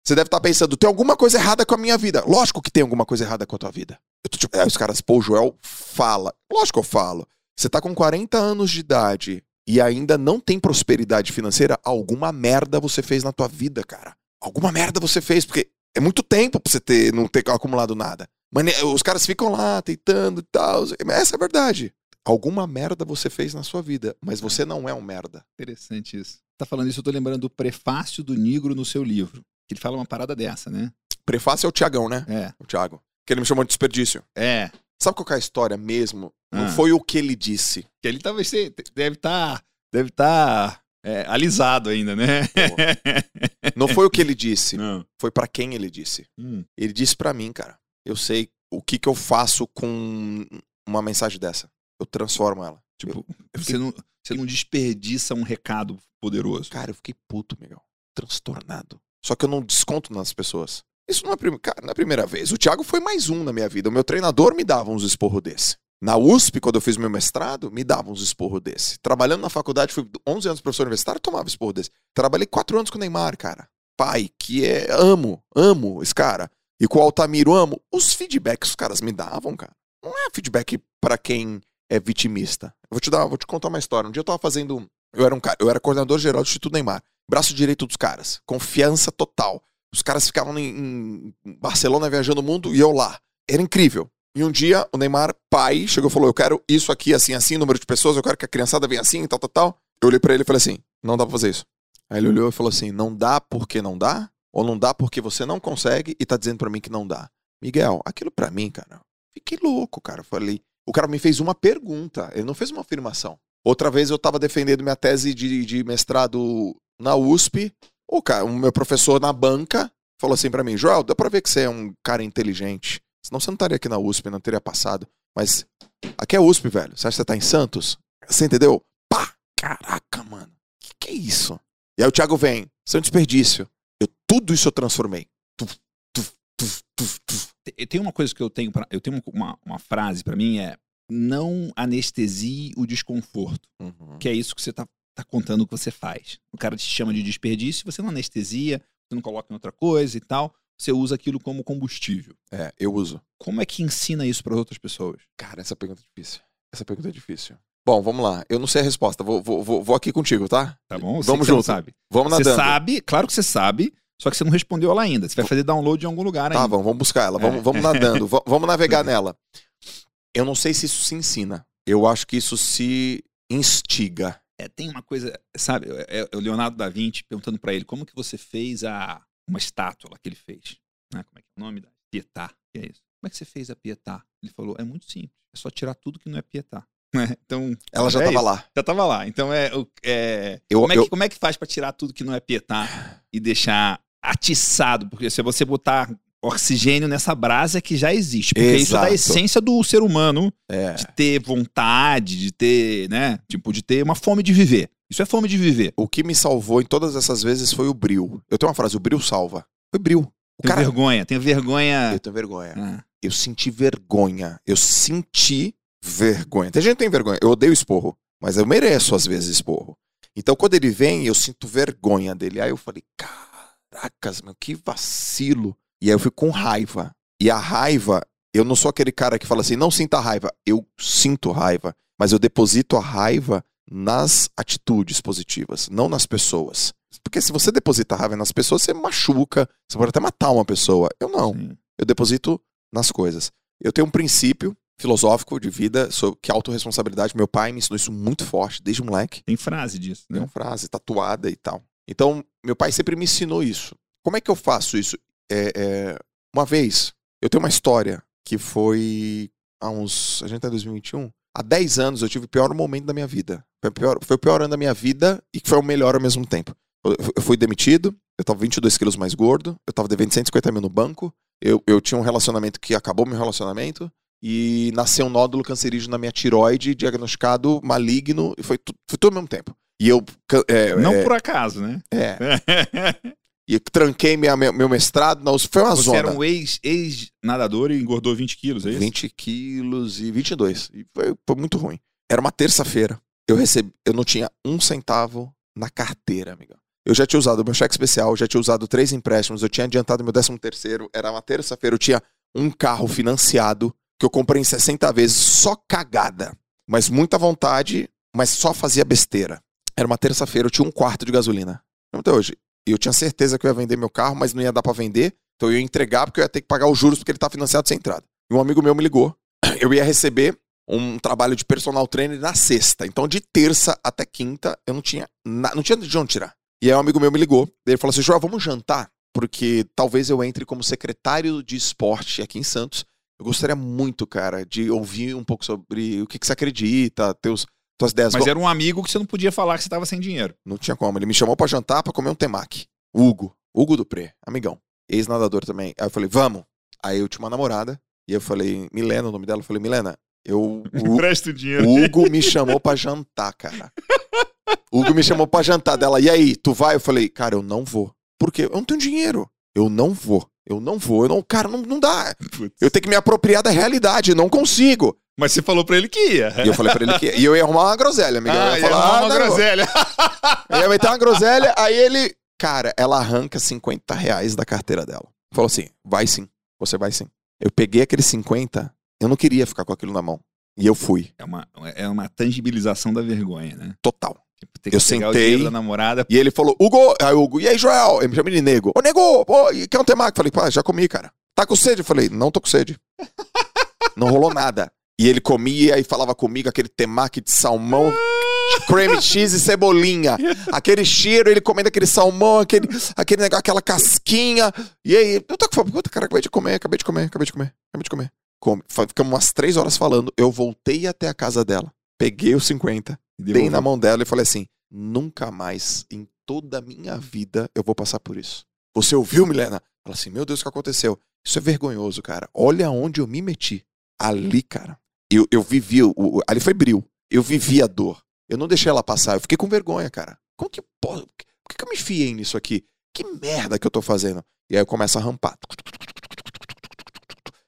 Você deve estar pensando, tem alguma coisa errada com a minha vida. Lógico que tem alguma coisa errada com a tua vida. Eu tô, tipo, os caras, pô, o Joel fala. Lógico que eu falo. Você tá com 40 anos de idade e ainda não tem prosperidade financeira, alguma merda você fez na tua vida, cara. Alguma merda você fez, porque é muito tempo pra você ter, não ter acumulado nada. Os caras ficam lá tentando e tal. Essa é a verdade. Alguma merda você fez na sua vida, mas você não é um merda. Interessante isso. Tá falando isso, eu tô lembrando do prefácio do Nigro no seu livro. Que ele fala uma parada dessa, né? Prefácio é o Tiagão, né? É. O Thiago. Que ele me chamou de desperdício. É. Sabe qual que é a história mesmo? Não Ah. foi o que ele disse. Que ele talvez deve estar deve tá, é, alisado ainda, né? Não foi o que ele disse. Não. Foi pra quem ele disse. Hum. Ele disse pra mim, cara. Eu sei o que, que eu faço com uma mensagem dessa. Eu transformo ela. Tipo, você não, você não desperdiça um recado poderoso. Cara, eu fiquei puto, Miguel. Transtornado. Só que eu não desconto nas pessoas. Isso não é, prim... cara, não é a primeira vez. O Thiago foi mais um na minha vida. O meu treinador me dava uns esporros desse. Na USP, quando eu fiz meu mestrado, me dava uns esporros desse. Trabalhando na faculdade, fui 11 anos professor universitário, tomava esporro desse. Trabalhei 4 anos com o Neymar, cara. Pai, que é. Amo, amo esse cara. E com o Altamiro, amo. Os feedbacks os caras me davam, cara. Não é feedback pra quem é vitimista. Eu vou te dar, vou te contar uma história. Um dia eu tava fazendo. Eu era um cara, eu era coordenador geral do Instituto Neymar. Braço direito dos caras. Confiança total. Os caras ficavam em, em Barcelona viajando o mundo e eu lá. Era incrível. E um dia o Neymar, pai, chegou e falou: Eu quero isso aqui, assim, assim, número de pessoas, eu quero que a criançada venha assim, tal, tal, tal. Eu olhei pra ele e falei assim: Não dá pra fazer isso. Aí ele olhou e falou assim: Não dá porque não dá? Ou não dá porque você não consegue e tá dizendo para mim que não dá? Miguel, aquilo para mim, cara, fiquei louco, cara. Falei, o cara me fez uma pergunta, ele não fez uma afirmação. Outra vez eu tava defendendo minha tese de, de mestrado na USP, o, cara, o meu professor na banca falou assim para mim: Joel, dá pra ver que você é um cara inteligente. Senão você não estaria aqui na USP, não teria passado. Mas aqui é USP, velho. Você acha que você tá em Santos? Você entendeu? Pá! Caraca, mano. Que que é isso? E aí o Thiago vem. Isso é um desperdício. Eu, tudo isso eu transformei. Tuf, tuf, tuf, tuf, tuf. Tem uma coisa que eu tenho, pra, eu tenho uma, uma frase para mim é não anestesie o desconforto, Uhum. que é isso que você tá, tá contando que você faz. O cara te chama de desperdício, você não anestesia, você não coloca em outra coisa e tal, você usa aquilo como combustível. É, eu uso. Como é que ensina isso para outras pessoas? Cara, essa pergunta é difícil. Essa pergunta é difícil. Bom, vamos lá. Eu não sei a resposta. Vou, vou, vou, vou aqui contigo, tá? Tá bom? Vamos você junto. sabe. Vamos Você nadando. sabe, claro que você sabe, só que você não respondeu ela ainda. Você vai fazer download em algum lugar Tá, ainda. vamos, vamos buscar ela. Vamos, É. vamos nadando. va- vamos navegar nela. Eu não sei se isso se ensina. Eu acho que isso se instiga. É, tem uma coisa, sabe, é, é o Leonardo da Vinci perguntando pra ele como que você fez a uma estátua que ele fez, né? Como é que é o nome da Pietà, que é isso? Como é que você fez a Pietà? Ele falou, é muito simples, é só tirar tudo que não é Pietà. né? Então, Ela já é tava isso. lá. Já tava lá. Então é, é Eu, como, é eu- que, como é que faz pra tirar tudo que não é Pietà e deixar atiçado? Porque se você botar oxigênio nessa brasa que já existe, porque isso é da Exato. essência do ser humano é, de ter vontade, de ter, né? Tipo, de ter uma fome de viver. Isso é fome de viver. o que me salvou em todas essas vezes foi o bril. Eu tenho uma frase, o bril salva. Foi bril. O Tenho cara, vergonha, tenho vergonha. eu tenho vergonha. Ah, Eu senti vergonha. Eu senti vergonha. Tem gente que tem vergonha. Eu odeio esporro, mas eu mereço às vezes esporro. Então quando ele vem, eu sinto vergonha dele. Aí eu falei, caracas, meu, que vacilo. E aí eu fui com raiva. E a raiva, eu não sou aquele cara que fala assim, não sinta raiva. Eu sinto raiva, mas eu deposito a raiva nas atitudes positivas, não nas pessoas. Porque se você deposita raiva nas pessoas, você machuca, você pode até matar uma pessoa. Eu não sim. eu deposito nas coisas. Eu tenho um princípio filosófico de vida sobre que é autorresponsabilidade. Meu pai me ensinou isso muito forte, desde moleque. Tem frase disso, Tem né? uma frase tatuada e tal. Então, meu pai sempre me ensinou isso. Como é que eu faço isso? É, é, uma vez, eu tenho uma história que foi há uns. A gente tá em 2021. Há 10 anos eu tive o pior momento da minha vida. Foi o pior, foi o pior ano da minha vida e que foi o melhor ao mesmo tempo. Eu, eu fui demitido, eu tava 22 quilos mais gordo, eu tava devendo 150 mil no banco, eu, eu tinha um relacionamento que acabou meu relacionamento e nasceu um nódulo cancerígeno na minha tiroide, diagnosticado maligno, e foi, foi tudo ao mesmo tempo. E eu. É, Não é, por acaso, né? é, e tranquei minha, meu, meu mestrado, na USP, foi uma Você zona. era um ex- ex-nadador e engordou 20 quilos, é isso? 20 quilos e 22. E foi, foi muito ruim. Era uma terça-feira. Eu recebi, eu não tinha um centavo na carteira, amiga. Eu já tinha usado meu cheque especial, já tinha usado três empréstimos, eu tinha adiantado meu décimo terceiro, era uma terça-feira, eu tinha um carro financiado que eu comprei em 60 vezes, só cagada. Mas muita vontade, mas só fazia besteira. Era uma terça-feira, eu tinha um quarto de gasolina. Até hoje. E eu tinha certeza que eu ia vender meu carro, mas não ia dar pra vender. Então eu ia entregar porque eu ia ter que pagar os juros porque ele tá financiado sem entrada. E um amigo meu me ligou. Eu ia receber um trabalho de personal trainer na sexta. Então de terça até quinta eu não tinha na- não tinha de onde tirar. E aí um amigo meu me ligou. Ele falou assim: Joel, vamos jantar? Porque talvez eu entre como secretário de esporte aqui em Santos. Eu gostaria muito, cara, de ouvir um pouco sobre o que, que você acredita, teus, tuas ideias. Mas Bom, era um amigo que você não podia falar que você tava sem dinheiro. não tinha como. Ele me chamou pra jantar pra comer um temaki. Hugo. Hugo Dupré, amigão. Ex-nadador também. Aí eu falei, vamos. Aí eu tinha uma namorada. E eu falei, Milena, o nome dela. Eu falei, Milena, eu. O, Presta o dinheiro. o Hugo me chamou pra jantar, cara. O Hugo me chamou pra jantar dela. E aí, tu vai? Eu falei, cara, eu não vou. Por quê? Eu não tenho dinheiro. Eu não vou. Eu não vou. Eu não, cara, não, não dá. Putz. Eu tenho que me apropriar da realidade. Não consigo. Mas você falou pra ele que ia. E eu falei pra ele que. E eu ia arrumar uma groselha, amiga. eu Ah, ia ia falar, arrumar ah, uma não, groselha. Aí ia meter uma groselha, aí ele. Cara, ela arranca 50 reais da carteira dela. Falou assim: vai sim, você vai sim. Eu peguei aqueles 50, eu não queria ficar com aquilo na mão. E eu fui, É uma, é uma tangibilização da vergonha, né? total. Tipo, Eu sentei. da namorada. E ele falou, Hugo, aí o Hugo, e aí, Joel? Ele me chama de nego. Ô, nego, pô, quer um temaki? Falei, pá, já comi, cara. Tá com sede? Eu falei, não tô com sede. não rolou nada. E ele comia e falava comigo aquele temaki de salmão, cream cheese e cebolinha. Aquele cheiro, ele comendo aquele salmão, aquele, aquele negócio, aquela casquinha. E aí, eu tô com fome. Puta, cara, acabei de comer, acabei de comer, acabei de comer, acabei de comer. Come. Ficamos umas três horas falando. Eu voltei até a casa dela, peguei os 50, dei na mão dela e falei assim: nunca mais em toda a minha vida eu vou passar por isso. Você ouviu, Milena? Fala assim: meu Deus, o que aconteceu? Isso é vergonhoso, cara. Olha onde eu me meti. Ali, cara. Eu, eu vivi, o, ali foi bril. Eu vivi a dor. Eu não deixei ela passar. Eu fiquei com vergonha, cara. Como que posso? Por que, que eu me fiei nisso aqui? Que merda que eu tô fazendo? E aí eu começo a rampar.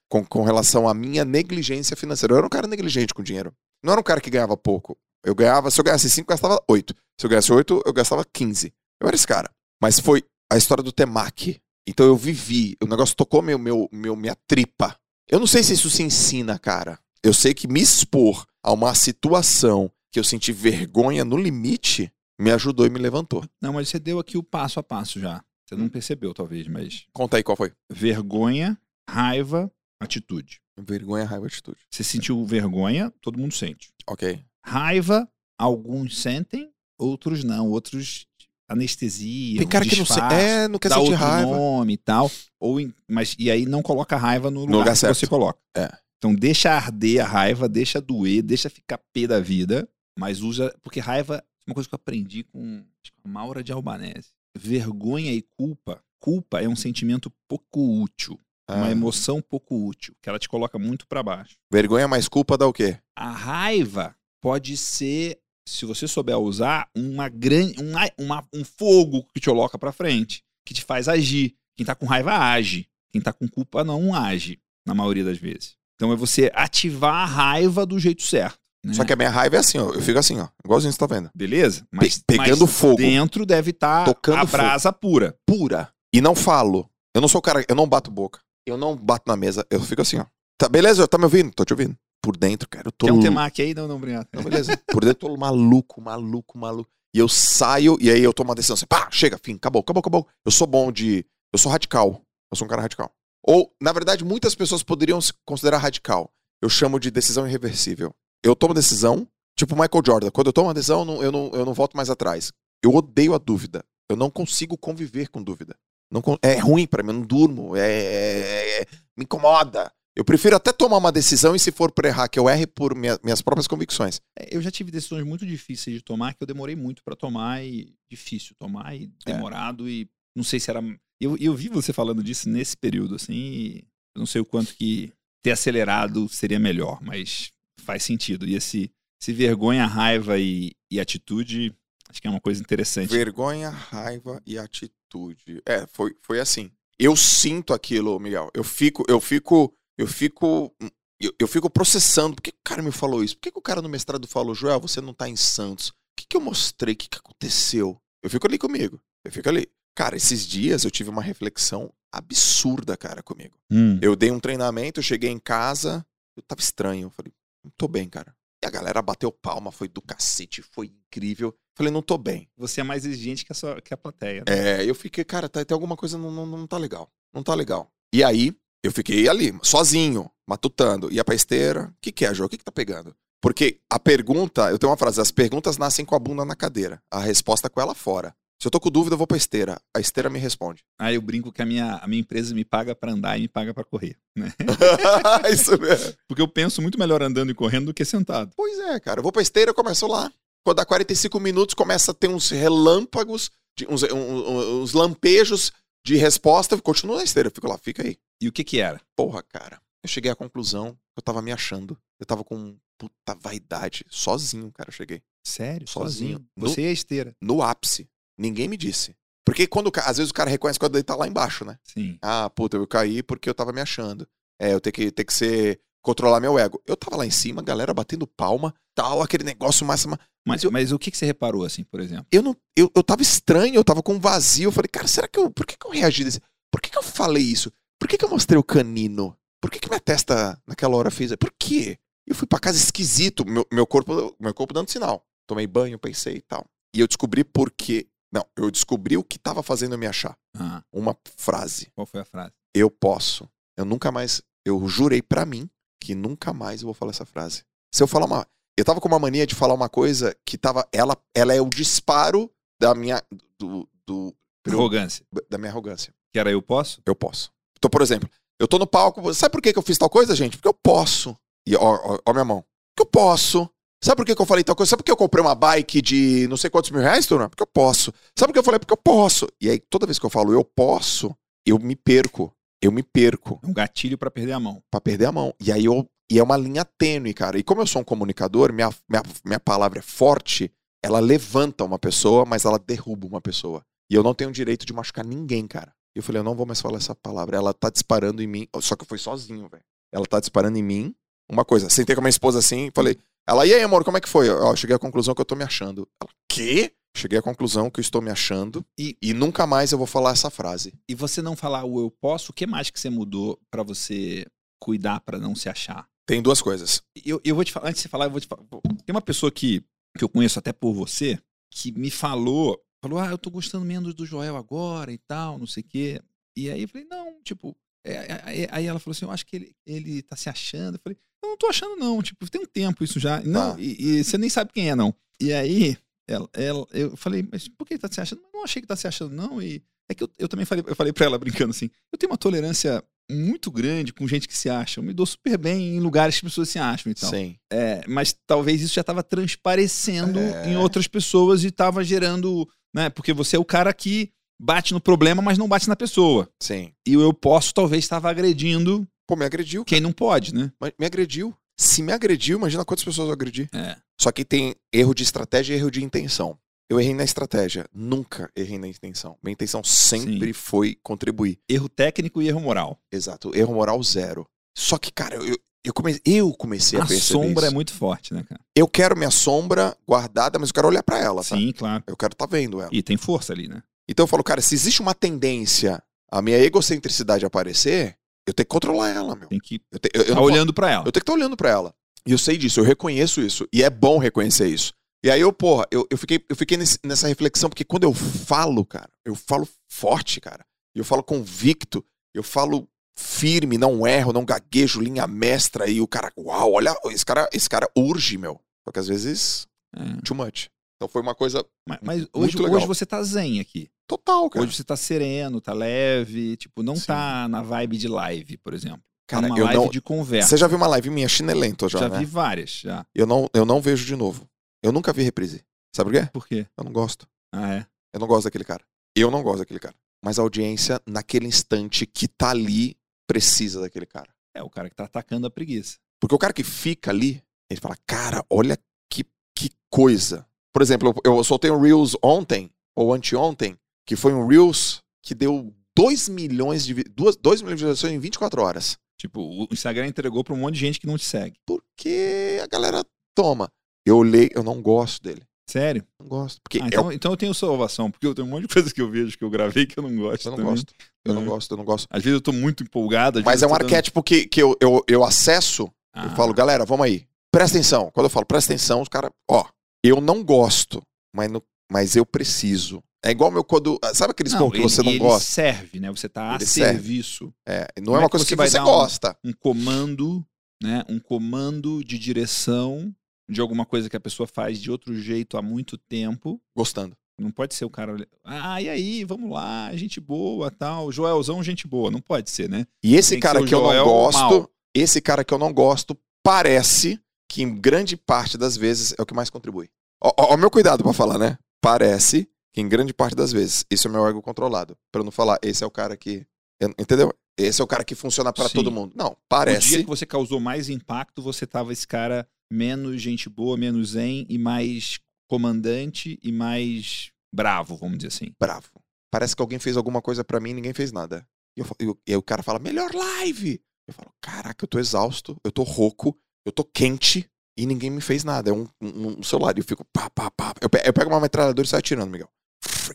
Com, com relação à minha negligência financeira. Eu era um cara negligente com dinheiro. Não era um cara que ganhava pouco. Eu ganhava, se eu ganhasse 5, eu gastava 8. Se eu ganhasse 8, eu gastava 15. Eu era esse cara. Mas foi a história do temaki. Então eu vivi, o negócio tocou meu, meu, meu, minha tripa. Eu não sei se isso se ensina, cara. Eu sei que me expor a uma situação que eu senti vergonha no limite me ajudou e me levantou. Não, mas você deu aqui o passo a passo já. Você não percebeu, talvez, mas. Conta aí qual foi. Vergonha, raiva, atitude. Vergonha, raiva, atitude. Você sentiu vergonha, todo mundo sente. Ok. Raiva, alguns sentem, outros não. Outros anestesia. Tem cara que não, se... é, não quer dá sentir raiva. nome e tal. Ou mas, e aí não coloca raiva no lugar, lugar que certo. você coloca. É. Então deixa arder a raiva, deixa doer, deixa ficar pé da vida, mas usa. Porque raiva é uma coisa que eu aprendi com a Maura de Albanese. Vergonha e culpa. Culpa é um sentimento pouco útil. Uma Ah, emoção pouco útil, que ela te coloca muito pra baixo. Vergonha mais culpa dá o quê? A raiva pode ser, se você souber usar, uma grande, um, a- uma- um fogo que te coloca pra frente, que te faz agir. Quem tá com raiva age. Quem tá com culpa não age, na maioria das vezes. Então é você ativar a raiva do jeito certo. né? Só que a minha raiva é assim, ó. Eu fico assim, ó. Igualzinho você tá vendo. Beleza? Mas, pegando mas fogo. Dentro deve estar Tocando a fogo. brasa pura. Pura. E não falo. Eu não sou o cara. Eu não bato boca. Eu não bato na mesa. Eu fico assim, ó. Tá, beleza? Tá me ouvindo? Tô te ouvindo. Por dentro, cara. Eu tô Quer um temaki aí? Não, não, obrigado. Não, beleza. Por dentro eu tô maluco, maluco, maluco. E eu saio e aí eu tomo uma decisão assim, pá, chega, fim, acabou, acabou, acabou. Eu sou bom de. Eu sou radical. Eu sou um cara radical. Ou, na verdade, muitas pessoas poderiam se considerar radical. Eu chamo de decisão irreversível. Eu tomo decisão, tipo Michael Jordan. Quando eu tomo uma decisão, eu não, eu não, eu não volto mais atrás. Eu odeio a dúvida. Eu não consigo conviver com dúvida. Não, é ruim pra mim, eu não durmo. É, é- é- me incomoda. Eu prefiro até tomar uma decisão e, se for pra errar, que eu erre por minha- minhas próprias convicções. É, Eu já tive decisões muito difíceis de tomar, que eu demorei muito pra tomar e difícil tomar e É. demorado e não sei se era. Eu, eu vi você falando disso nesse período, assim, e não sei o quanto que ter acelerado seria melhor, mas faz sentido. E esse, esse vergonha, raiva e, e atitude, acho que é uma coisa interessante. Vergonha, raiva e atitude. É, foi, foi assim. Eu sinto aquilo, Miguel. Eu fico, eu fico, eu fico, eu, eu fico processando. Por que o cara me falou isso? Por que, que o cara no mestrado falou, Joel, você não tá em Santos? O que, que eu mostrei? O que, que aconteceu? Eu fico ali comigo. Eu fico ali. Cara, esses dias eu tive uma reflexão absurda, cara, comigo. Hum. Eu dei um treinamento, eu cheguei em casa, eu tava estranho. Eu falei, não tô bem, cara. E a galera bateu palma, foi do cacete, foi incrível. Falei, não tô bem. Você é mais exigente que a, sua, que a plateia. né? É, eu fiquei, cara, tá, tem alguma coisa não, não, não tá legal. Não tá legal. E aí, eu fiquei ali, sozinho, matutando. Ia pra esteira. O que, que é, Jô? O que, que tá pegando? Porque a pergunta, eu tenho uma frase: as perguntas nascem com a bunda na cadeira, a resposta com ela fora. Se eu tô com dúvida, eu vou pra esteira. A esteira me responde. Aí eu brinco que a minha, a minha empresa me paga pra andar e me paga pra correr. Né? Isso mesmo. Porque eu penso muito melhor andando e correndo do que sentado. Pois é, cara. Eu vou pra esteira, eu começo lá. Quando dá 45 minutos, começa a ter uns relâmpagos, de- uns, um- uns lampejos de resposta. Eu continuo na esteira, eu fico lá, fica aí. E o que que era? Porra, cara. Eu cheguei à conclusão que eu tava me achando. Eu tava com puta vaidade. Sozinho, cara, eu cheguei. Sério? Sozinho. Sozinho? Você e a esteira. No ápice. Ninguém me disse. Porque quando às vezes o cara reconhece quando ele tá lá embaixo, né? Sim. Ah, puta, eu caí porque eu tava me achando. É, eu tenho que, tenho que ser. controlar meu ego. Eu tava lá em cima, galera batendo palma, tal, aquele negócio mais. Mas, Mas eu- mas o que, que você reparou, assim, por exemplo? Eu não. Eu, eu tava estranho, eu tava com um vazio. Eu falei, cara, será que eu. Por que, que eu reagi desse. Por que, que eu falei isso? Por que, que eu mostrei o canino? Por que, que minha testa naquela hora fez. Por quê? Eu fui pra casa esquisito, meu, meu corpo meu corpo dando sinal. Tomei banho, pensei e tal. E eu descobri porque. Não, eu descobri o que tava fazendo eu me achar. Ah, Uma frase. qual foi a frase? Eu posso. Eu nunca mais. Eu jurei pra mim que nunca mais eu vou falar essa frase. Se eu falar uma. Eu tava com uma mania de falar uma coisa que tava. Ela, ela é o disparo da minha. Do, do- Arrogância. da minha arrogância. Que era eu posso? Eu posso. Então, por exemplo, eu tô no palco. Sabe por que que eu fiz tal coisa, gente? Porque eu posso. E ó, ó, ó minha mão. Porque eu posso. Sabe por que, que eu falei tal coisa? Sabe por que eu comprei uma bike de não sei quantos mil reais, Turma? Porque eu posso. Sabe por que eu falei? Porque eu posso. E aí, toda vez que eu falo eu posso, eu me perco. Eu me perco É um gatilho pra perder a mão. pra perder a mão. E aí eu. E é uma linha tênue, cara. E como eu sou um comunicador, minha, minha, minha palavra é forte, ela levanta uma pessoa, mas ela derruba uma pessoa. E eu não tenho direito de machucar ninguém, cara. E eu falei, eu não vou mais falar essa palavra. Ela tá disparando em mim. Só que eu fui sozinho, velho. Ela tá disparando em mim. Uma coisa. Sentei com a minha esposa assim e falei. Ela, e aí, amor, como é que foi? Ó, cheguei à conclusão que eu tô me achando. Ela, quê? Cheguei à conclusão que eu estou me achando E- e, nunca mais eu vou falar essa frase. E você não falar o eu posso, o que mais que você mudou pra você cuidar pra não se achar? Tem duas coisas. Eu, eu vou te falar, antes de você falar, eu vou te falar. Tem uma pessoa que, que eu conheço até por você, que me falou, falou, ah, eu tô gostando menos do Joel agora e tal, não sei o quê. E aí eu falei, não, tipo. É, é, aí ela falou assim, eu acho que ele, ele tá se achando. Eu falei, eu não tô achando, não. Tipo, tem um tempo isso já. Não, Tá. e, e você nem sabe quem é, não. E aí, ela, ela- eu falei, mas por que ele tá se achando? Eu não achei que tá se achando, não. E é que eu, eu também falei, eu falei pra ela brincando assim, eu tenho uma tolerância muito grande com gente que se acha. Eu me dou super bem em lugares que as pessoas se acham e tal. Sim. É, mas talvez isso já estava transparecendo É. em outras pessoas e estava gerando, né? Porque você é o cara que bate no problema, mas não bate na pessoa. Sim. E eu posso talvez estava agredindo Pô, me agrediu. quem não pode, né? Mas me agrediu. Se me agrediu, imagina quantas pessoas eu agredi. É. Só que tem erro de estratégia e erro de intenção. Eu errei na estratégia, nunca errei na intenção. Minha intenção sempre foi contribuir. Erro técnico e erro moral. Exato, erro moral zero. Só que, cara, eu, eu, come- eu comecei a, A perceber sombra é isso. muito forte, né, cara? Eu quero minha sombra guardada, mas eu quero olhar pra ela, tá? Sim, claro. Eu quero estar tá vendo ela. E tem força ali, né? Então eu falo, cara, se existe uma tendência a minha egocentricidade aparecer, eu tenho que controlar ela, meu. Tem que Eu, te- eu- eu posso- olhando para ela. Eu tenho que estar olhando pra ela. E eu sei disso, eu reconheço isso. E é bom reconhecer isso. E aí eu, porra, eu, eu fiquei, eu fiquei nesse- nessa reflexão, porque quando eu falo, cara, eu falo forte, cara. Eu falo convicto, eu falo firme, não erro, não gaguejo, linha mestra. E o cara, uau, olha, esse cara, esse cara urge, meu. Só que às vezes, É. too much. Então foi uma coisa Mas, mas hoje, hoje você tá zen aqui. total, cara. Hoje você tá sereno, tá leve, tipo, não Sim. tá na vibe de live, por exemplo. Tá Cara, numa eu live não- de conversa. Você já viu uma live minha chinelento já, já né? vi várias, já. Eu não, eu não vejo de novo. Eu nunca vi reprise. Sabe por quê? Por quê? Eu não gosto. Ah, é? Eu não gosto daquele cara. Eu não gosto daquele cara. Mas a audiência, naquele instante que tá ali, precisa daquele cara. É o cara que tá atacando a preguiça. Porque o cara que fica ali, ele fala, cara, olha que, que coisa. Por exemplo, eu, eu soltei um Reels ontem, ou anteontem, que foi um Reels que deu 2 milhões de, vi- duas, 2 milhões de visualizações em 24 horas. Tipo, o Instagram entregou pra um monte de gente que não te segue. Porque a galera toma. Eu olhei, eu não gosto dele. Sério? Não gosto. Porque Ah, é então, então eu tenho salvação, porque eu tenho um monte de coisa que eu vejo que eu gravei que eu não gosto. Eu não também. gosto. Eu não É. gosto, eu não gosto. Às vezes eu tô muito empolgado. Mas é eu um dando- arquétipo que, que eu, eu, eu acesso Ah, Eu falo, galera, vamos aí. Presta atenção. Quando eu falo presta atenção, os caras, ó, eu não gosto, mas, no- mas eu preciso. É igual meu quando. Sabe aqueles pão que ele- você não ele gosta? serve, né? Você tá a Ele serve. serviço. É, não Como é é uma que coisa você que você dar um- gosta. Um comando, né? Um comando de direção de alguma coisa que a pessoa faz de outro jeito há muito tempo. Gostando. Não pode ser o cara. Ah, e aí, vamos lá, gente boa, tal. Joelzão, gente boa. Não pode ser, né? E esse Tem que cara o que eu não gosto, mal. esse cara que eu não gosto, parece que em grande parte das vezes é o que mais contribui. Ó, ó, ó meu cuidado pra falar, né? Parece que em grande parte das vezes, isso é meu ego controlado. Pra eu não falar, esse é o cara que. eu- Entendeu? Esse é o cara que funciona pra Sim. todo mundo. Não, O dia parece. que você causou mais impacto, você tava esse cara menos gente boa, menos zen e mais comandante e mais bravo, vamos dizer assim. bravo. Parece que alguém fez alguma coisa pra mim e ninguém fez nada. E, eu fa- e o- e aí o cara fala, melhor live! Eu falo, caraca, eu tô exausto, eu tô rouco, eu tô quente e ninguém me fez nada. É um, um- um celular. E eu fico pá, pá, pá. Eu, eu pego uma metralhadora e saio atirando, Miguel.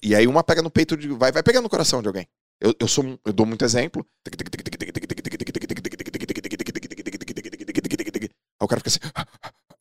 E aí uma pega no peito de. Vai, vai pegando no coração de alguém. Eu, eu sou um- eu dou muito exemplo. Aí o cara fica assim.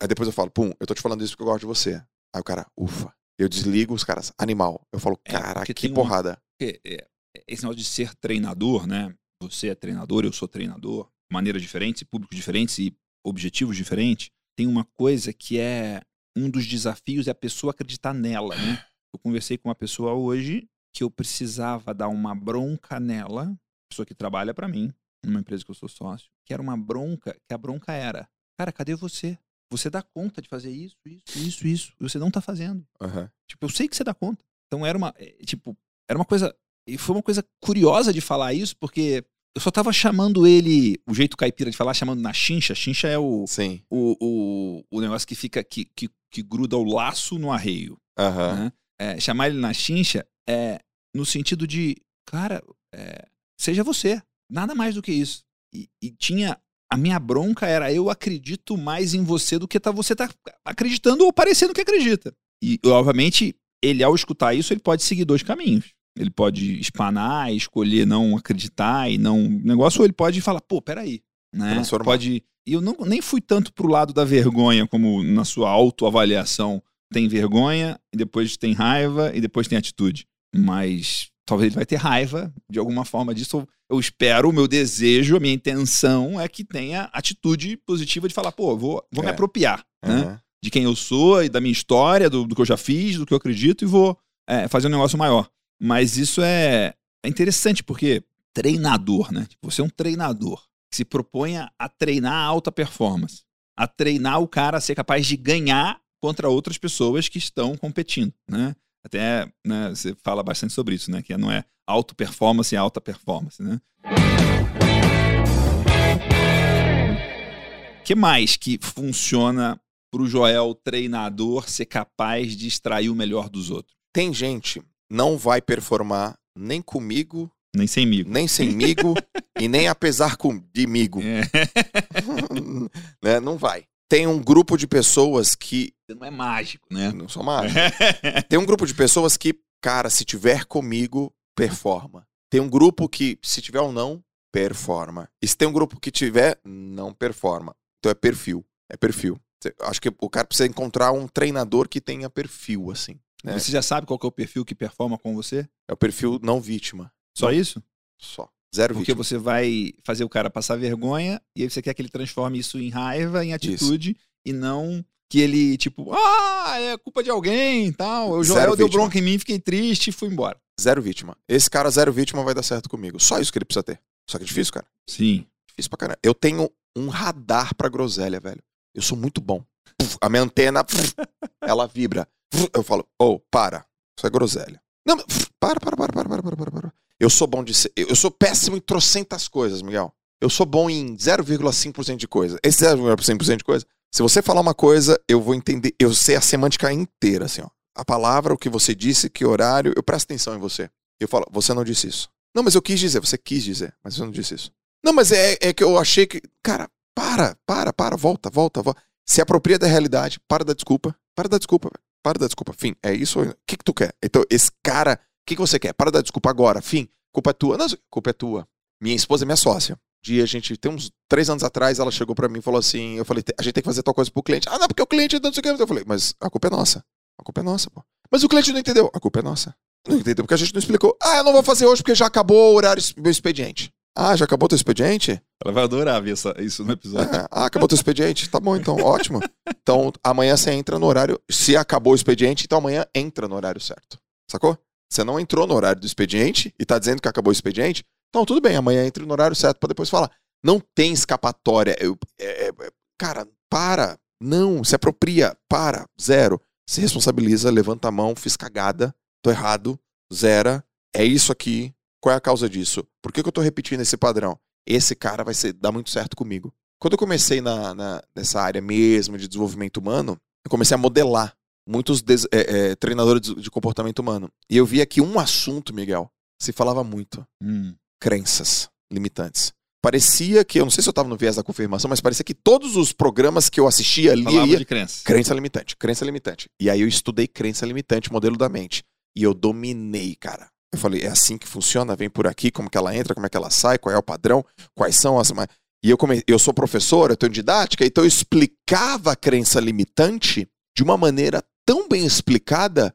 Aí depois eu falo, pum, eu tô te falando isso porque eu gosto de você. Aí o cara, ufa. Eu desligo os caras, animal. Eu falo, É, cara, porque que um- porrada. Porque, é, esse negócio de ser treinador, né? Você é treinador, eu sou treinador, maneiras diferentes, públicos diferentes e objetivos diferentes. Tem uma coisa que é um dos desafios é a pessoa acreditar nela, né? Eu conversei com uma pessoa hoje que eu precisava dar uma bronca nela, pessoa que trabalha para mim, numa empresa que eu sou sócio, que era uma bronca, que a bronca era, cara, cadê você? Você dá conta de fazer isso, isso, isso, isso, e você não tá fazendo. Aham. Tipo, eu sei que você dá conta. Então era uma, é, tipo, era uma coisa, e foi uma coisa curiosa de falar isso, porque eu só tava chamando ele, o jeito caipira de falar, chamando na chincha. Chincha é o, Sim. o, o, o negócio que fica, que, que, que gruda o laço no arreio. Aham. né? É, chamar ele na chincha é no sentido de, cara, é, seja você. Nada mais do que isso. E, e tinha. A minha bronca era eu acredito mais em você do que tá, você tá acreditando ou parecendo que acredita. E, obviamente, ele, ao escutar isso, ele pode seguir dois caminhos. Ele pode espanar, escolher não acreditar e não. Negócio, ou ele pode falar, pô, peraí. Né? Transformar. Pode. E eu não, nem fui tanto pro lado da vergonha, como na sua autoavaliação tem vergonha, e depois tem raiva, e depois tem atitude. Mas talvez ele vai ter raiva de alguma forma disso. Eu espero, o meu desejo, a minha intenção é que tenha atitude positiva de falar, pô, vou, vou me É. apropriar né? Aham. de quem eu sou e da minha história, do, do que eu já fiz, do que eu acredito, e vou é, fazer um negócio maior. Mas isso é, é interessante, porque treinador, né? Tipo, Você é um treinador que se propõe a, treinar a alta performance, a treinar o cara a ser capaz de ganhar contra outras pessoas que estão competindo, né? Até né, você fala bastante sobre isso, né? Que não é alto performance e alta performance, né? O que mais que funciona para o Joel treinador ser capaz de extrair o melhor dos outros? Tem gente não vai performar nem comigo, Nem semigo. nem semigo e nem apesar de migo. É. né? Não vai. Tem um grupo de pessoas que. Você não é mágico, né? Não sou mágico. Tem um grupo de pessoas que, cara, se tiver comigo, performa. Tem um grupo que, se tiver ou não, performa. E se tem um grupo que tiver, não performa. Então é perfil. É perfil. Acho que o cara precisa encontrar um treinador que tenha perfil, assim. Né? Você já sabe qual que é o perfil que performa com você? É o perfil não vítima. Só Não. isso? Só. Zero Porque vítima. você vai fazer o cara passar vergonha e aí você quer que ele transforme isso em raiva, em atitude e não que ele, tipo, ah, é culpa de alguém e tal. O Zero Joel deu vítima. bronca em mim, fiquei triste e fui embora. Zero vítima. Esse cara, zero vítima, vai dar certo comigo. Só isso que ele precisa ter. Só que é difícil, cara. Sim. Difícil pra caramba. Eu tenho um radar pra groselha, velho. Eu sou muito bom. Puf, A minha antena, puf, ela vibra. Eu falo, oh, para. Isso é groselha. Não, para, para, para, para, para, para, para, Eu sou bom de ser, eu sou péssimo em trocentas coisas, Miguel. Eu sou bom em 0,5% de coisa. Esse 0,5% de coisa, se você falar uma coisa, eu vou entender, eu sei a semântica inteira, assim, ó. A palavra, o que você disse, que horário, eu presto atenção em você. Eu falo, você não disse isso. Não, mas eu quis dizer, você quis dizer, mas você não disse isso. Não, mas é, é que eu achei que. Cara, para, para, para, volta, volta, volta. Se apropria da realidade, para da desculpa, para da desculpa, velho. Para da desculpa. Fim, é isso. O que, que tu quer? Então, esse cara, o que, que você quer? Para da desculpa agora. Fim, culpa é tua. Não, culpa é tua. Minha esposa é minha sócia. Dia, a gente, tem uns três anos atrás, ela chegou pra mim e falou assim: eu falei, a gente tem que fazer tal coisa pro cliente. Ah, não, porque o cliente não sei o que. Eu falei, mas a culpa é nossa. A culpa é nossa, pô. Mas o cliente não entendeu. A culpa é nossa. Não entendeu porque a gente não explicou. Ah, eu não vou fazer hoje porque já acabou o horário, meu expediente. Ah, já acabou teu expediente? Ela vai adorar ver essa- isso no episódio. É, ah, acabou teu expediente? Tá bom, então, ótimo. Então, amanhã você entra no horário. Se acabou o expediente, então amanhã entra no horário certo. Sacou? Você não entrou no horário do expediente e tá dizendo que acabou o expediente, então tudo bem, amanhã entra no horário certo pra depois falar. Não tem escapatória. Eu- é- é- cara, para. Não, se apropria. Para. Zero. Se responsabiliza, levanta a mão, fiz cagada, tô errado, zera. É isso aqui. Qual é a causa disso? Por que, que eu tô repetindo esse padrão? Esse cara vai ser, dar muito certo comigo. Quando eu comecei na, na- nessa área mesmo de desenvolvimento humano, eu comecei a modelar muitos des- é, é, treinadores de, de comportamento humano. E eu via que um assunto, Miguel, se falava muito: Hum. crenças limitantes. Parecia que, eu não sei se eu estava no viés da confirmação, mas parecia que todos os programas que eu assistia ali Palavra ia, de crença. Crença limitante, crença limitante. E aí eu estudei crença limitante, modelo da mente. E eu dominei, cara. Eu falei, é assim que funciona? Vem por aqui, como que ela entra, como é que ela sai, qual é o padrão, quais são as. E eu, come... eu sou professor, eu tenho didática, então eu explicava a crença limitante de uma maneira tão bem explicada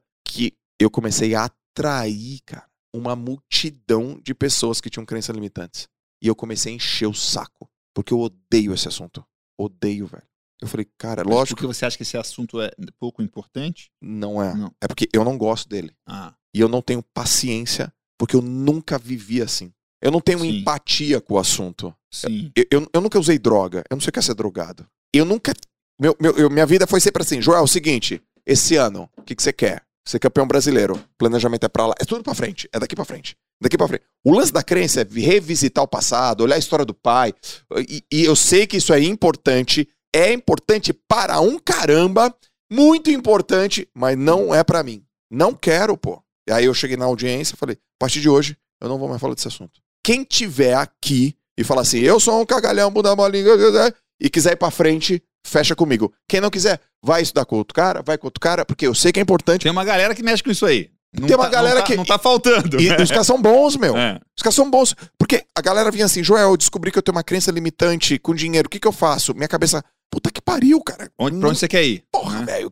eu comecei a atrair, cara, uma multidão de pessoas que tinham crenças limitantes. E eu comecei a encher o saco. Porque eu odeio esse assunto. Odeio, velho. Eu falei, cara, Mas lógico. Porque você acha que esse assunto é pouco importante? Não é. Não. É porque eu não gosto dele. Ah, E eu não tenho paciência, porque eu nunca vivi assim. Eu não tenho Sim. empatia com o assunto. Eu, eu, eu nunca usei droga. Eu não sei o que é ser drogado. Eu nunca. Meu, meu, eu- minha vida foi sempre assim. Joel, é o seguinte: esse ano, o que, que você quer? Ser campeão brasileiro. Planejamento é pra lá. É tudo pra frente. É daqui pra frente. Daqui pra frente. O lance da crença é revisitar o passado, olhar a história do pai. E, e eu sei que isso é importante. É importante para um caramba. Muito importante, mas não é pra mim. Não quero, pô. E aí eu cheguei na audiência e falei: a partir de hoje, eu não vou mais falar desse assunto. Quem tiver aqui e falar assim, eu sou um cagalhão, bunda molinha, e quiser ir pra frente, fecha comigo. Quem não quiser, vai estudar com outro cara, vai com outro cara, porque eu sei que é importante. Tem uma galera que mexe com isso aí. Não Tem uma tá- galera não tá- que- Não tá faltando. E os caras são bons, meu. É. Os caras são bons. Porque a galera vinha assim, Joel, eu descobri que eu tenho uma crença limitante com dinheiro. O que, que eu faço? Minha cabeça, puta que pariu, cara. Onde, pra onde você quer ir? Porra, né? velho,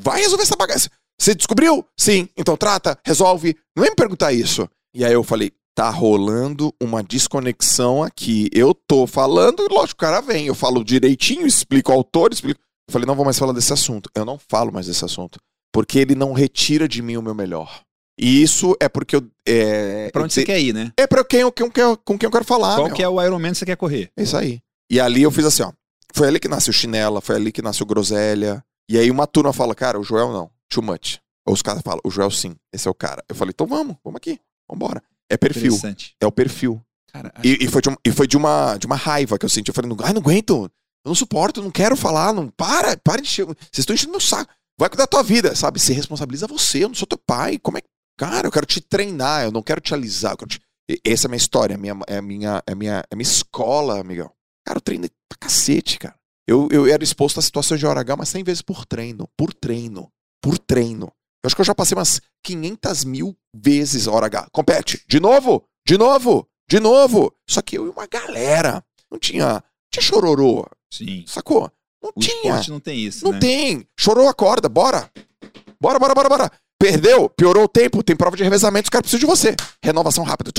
vai resolver essa bagaça. Você descobriu? Sim. Então trata, resolve. Não vem me perguntar isso. E aí eu falei, tá rolando uma desconexão aqui. Eu tô falando, e lógico, o cara vem. Eu falo direitinho, explico o autor, explico. Eu falei, não vou mais falar desse assunto. Eu não falo mais desse assunto. Porque ele não retira de mim o meu melhor. E isso é porque eu. É, Pra onde você quer ir, né? é pra quem eu, quem eu quero- com quem eu quero falar. Qual meu. que é o Ironman que você quer correr? É isso aí. E ali eu fiz assim, ó. Foi ali que nasceu Chinela, foi ali que nasceu Groselha. E aí uma turma fala, cara, o Joel não, too much. Ou os caras falam, o Joel sim, esse é o cara. Eu falei, então vamos, vamos aqui, vambora. É perfil, é o perfil. Cara, E, e foi, de, um- e foi de, uma, de uma raiva que eu senti. Eu falei, não, ai, não aguento, eu não suporto, não quero falar, não, para, para de encher, vocês estão enchendo meu saco. Vai cuidar da tua vida, sabe? Se responsabiliza você, eu não sou teu pai, como é que... Cara, eu quero te treinar, eu não quero te alisar. quero te- Essa é a minha história, é a minha, é minha, é minha, é minha escola, amigão. Cara, eu treinei pra cacete, cara. Eu, eu era exposto a situações de hora H, mas 100 vezes por treino. Por treino por treino. Eu acho que eu já passei umas 500 mil vezes hora H. Compete, de novo, de novo, de novo. Só que eu e uma galera. Não tinha, tinha chororô. Sim. Sacou? Não o tinha. esporte não tem isso, Não né? tem. Chorou, a corda. bora. Bora, bora, bora, bora. Perdeu, piorou o tempo, tem prova de revezamento, os caras precisam de você. Renovação rápida.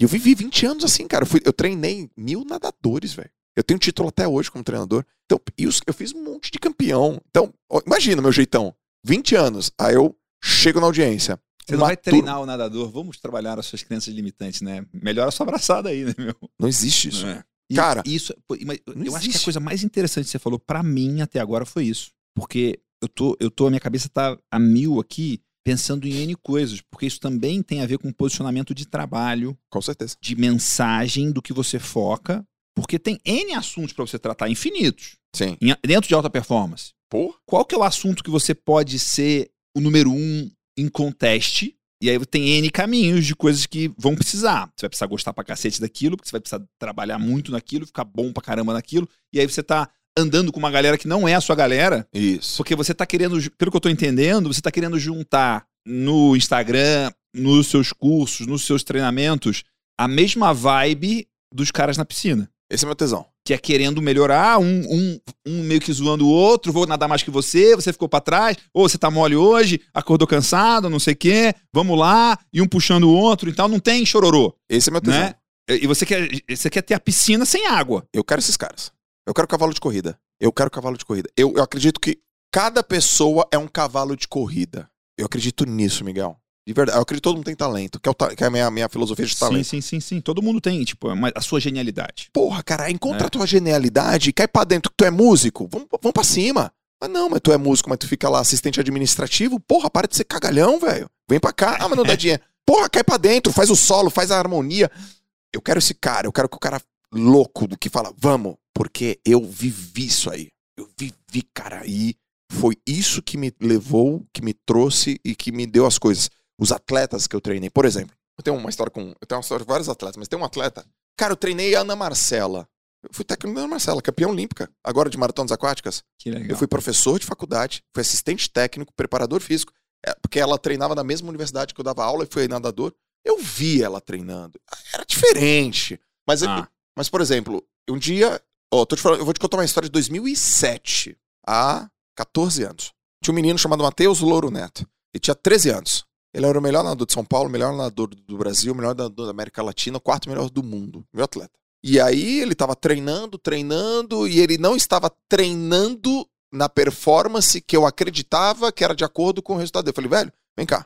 E eu vivi 20 anos assim, cara. Eu, fui, eu treinei mil nadadores, velho. Eu tenho título até hoje como treinador. Então, eu fiz um monte de campeão. Então, imagina meu jeitão. 20 anos. Aí eu chego na audiência. Você não vai treinar o nadador, vamos trabalhar as suas crenças limitantes, né? Melhora a sua abraçada aí, né, meu? Não existe isso. É. E- Cara, isso, pô, eu não acho que a existe. coisa mais interessante que você falou pra mim até agora foi isso. Porque eu tô, eu tô, a minha cabeça tá a mil aqui pensando em N coisas, porque isso também tem a ver com posicionamento de trabalho, Com certeza. de mensagem do que você foca, porque tem N assuntos pra você tratar, infinitos, Sim. em- dentro de alta performance. Pô, Qual que é o assunto que você pode ser o número um em conteste? E aí tem N caminhos de coisas que vão precisar. Você vai precisar gostar pra cacete daquilo, porque você vai precisar trabalhar muito naquilo, ficar bom pra caramba naquilo. E aí você tá andando com uma galera que não é a sua galera, isso. porque você tá querendo, pelo que eu tô entendendo, você tá querendo juntar no Instagram, nos seus cursos, nos seus treinamentos, a mesma vibe dos caras na piscina Esse é meu tesão. que é querendo melhorar, um, um, um meio que zoando o outro, vou nadar mais que você, você ficou pra trás, ou você tá mole hoje, acordou cansado, não sei o quê, vamos lá, e um puxando o outro e tal, não tem chororô, Esse é meu tesão. né? E você quer, você quer ter a piscina sem água. Eu quero esses caras. Eu quero cavalo de corrida. Eu quero cavalo de corrida. Eu, eu acredito que cada pessoa é um cavalo de corrida. Eu acredito nisso, Miguel. De verdade. Eu acredito que todo mundo tem talento, que é, o ta- que é a minha, minha filosofia de Sim, talento. sim, sim, sim. Todo mundo tem, tipo, uma- a sua genialidade. Porra, cara, encontra É. a tua genialidade, cai pra dentro que tu é músico. Vamos, vamos pra cima. Mas não, mas tu é músico, mas tu fica lá assistente administrativo. Porra, para de ser cagalhão, velho. Vem pra cá. Ah, mas não dá dinheiro. Porra, cai pra dentro, faz o solo, faz a harmonia. Eu quero esse cara, eu quero que o cara louco do que fala, vamos, porque eu vivi isso aí. Eu vivi, cara, e foi isso que me levou, que me trouxe e que me deu as coisas. Os atletas que eu treinei, por exemplo, eu tenho uma história com, eu tenho uma história de vários atletas, mas tem um atleta. Cara, eu treinei a Ana Marcela. Eu fui técnico da Ana Marcela, campeã olímpica, agora de maratonas aquáticas. Que legal. Eu fui professor de faculdade, fui assistente técnico, preparador físico, é, porque ela treinava na mesma universidade que eu dava aula e fui nadador. Eu vi ela treinando. Era diferente. Mas, Ah. mas por exemplo, um dia. Ó, tô te falando, eu vou te contar uma história de 2007, há 14 anos. Tinha um menino chamado Matheus Louro Neto. Ele tinha 13 anos. Ele era o melhor nadador de São Paulo, o melhor nadador do Brasil, o melhor nadador da América Latina, o quarto melhor do mundo. Meu atleta. E aí ele estava treinando, treinando, e ele não estava treinando na performance que eu acreditava que era de acordo com o resultado dele. Eu falei, velho, vem cá.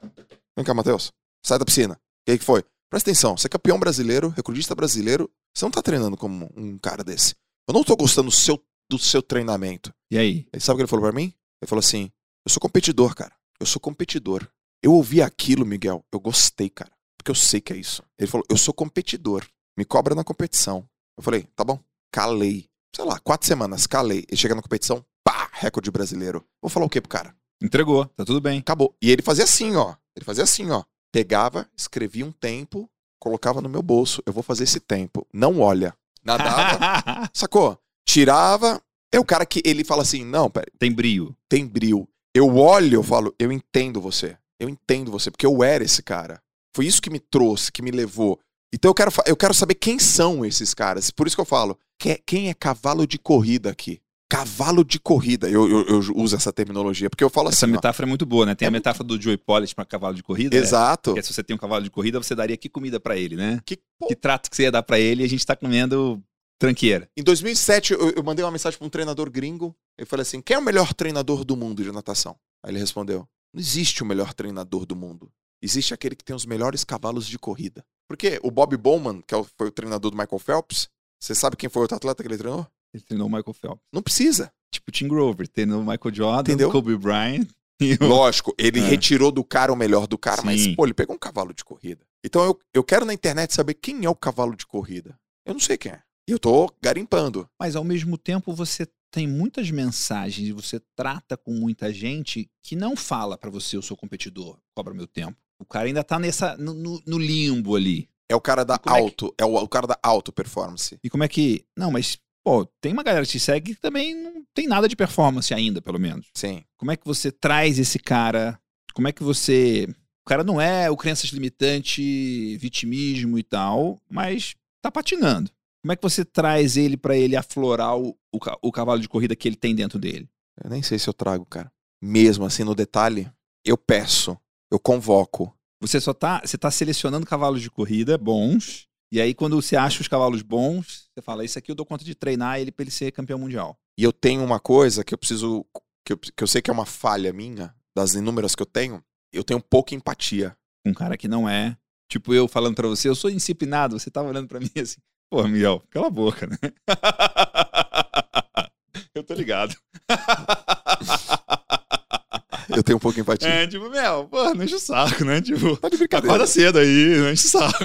Vem cá, Matheus. Sai da piscina. O que, que foi? Presta atenção, você é campeão brasileiro, recordista brasileiro, você não tá treinando como um cara desse. Eu não tô gostando do seu, do seu treinamento. E aí? Ele sabe o que ele falou pra mim? Ele falou assim: Eu sou competidor, cara. Eu sou competidor. Eu ouvi aquilo, Miguel. Eu gostei, cara. Porque eu sei que é isso. Ele falou: Eu sou competidor. Me cobra na competição. Eu falei: Tá bom. Calei. Sei lá, quatro semanas, calei. Ele chega na competição, pá, recorde brasileiro. Vou falar o quê pro cara? Entregou, tá tudo bem. Acabou. E ele fazia assim, ó. Ele fazia assim, ó. Pegava, escrevia um tempo, colocava no meu bolso. Eu vou fazer esse tempo. Não olha. Nadava. sacou? Tirava. É o cara que ele fala assim: não, pera, Tem brio. tem brilho. Eu olho, eu falo, eu entendo você. Eu entendo você, porque eu era esse cara. Foi isso que me trouxe, que me levou. Então eu quero, eu quero saber quem são esses caras. Por isso que eu falo, quem é, quem é cavalo de corrida aqui? Cavalo de corrida. Eu, eu- eu uso essa terminologia, porque eu falo Essa assim. ó, metáfora é muito boa, né? Tem É a metáfora do Joey Polish para cavalo de corrida. né? Exato. Que é se você tem um cavalo de corrida, você daria que comida pra ele, né? Que, Que trato que você ia dar pra ele e a gente tá comendo tranqueira. Em 2007, eu, eu mandei uma mensagem para um treinador gringo. Eu falei assim: quem é o melhor treinador do mundo de natação? Aí ele respondeu: não existe o melhor treinador do mundo. Existe aquele que tem os melhores cavalos de corrida. Porque o Bob Bowman, que é foi o treinador do Michael Phelps, você sabe quem foi o outro atleta que ele treinou? Ele treinou o Michael Phelps. Não precisa. Tipo o Tim Grover, treinou o Michael Jordan, Entendeu? o Kobe Bryant. E. Lógico, ele É. retirou do cara o melhor do cara, mas, Sim. pô, ele pegou um cavalo de corrida. Então eu, eu quero na internet saber quem é o cavalo de corrida. Eu não sei quem é. E eu tô garimpando. Mas ao mesmo tempo você tem muitas mensagens e você trata com muita gente que não fala pra você, eu sou competidor, cobra meu tempo. O cara ainda tá nessa, no, no- limbo ali. É o cara da como é que- auto, é o, o cara da auto performance. E como é que. Não, mas, pô, tem uma galera que te segue que também não tem nada de performance ainda, pelo menos. Sim. Como é que você traz esse cara? Como é que você. O cara não é o crenças limitante, vitimismo e tal, mas tá patinando. Como é que você traz ele pra ele aflorar o, o, o cavalo de corrida que ele tem dentro dele? Eu nem sei se eu trago, cara. Mesmo assim, no detalhe, eu peço, eu convoco. Você só tá, você tá selecionando cavalos de corrida bons, e aí quando você acha os cavalos bons, você fala, isso aqui eu dou conta de treinar ele pra ele ser campeão mundial. E eu tenho uma coisa que eu preciso. Que eu, que eu sei que é uma falha minha, das inúmeras que eu tenho. Eu tenho pouca empatia. Um cara que não é, tipo eu falando pra você, eu sou indisciplinado, você tava olhando pra mim assim, pô, Miguel, cala a boca, né? eu tô ligado. Eu tenho pouca empatia. É, tipo, Mel, pô, não enche o saco, né? Tipo, Tá de brincadeira. acorda cedo aí, não enche o saco.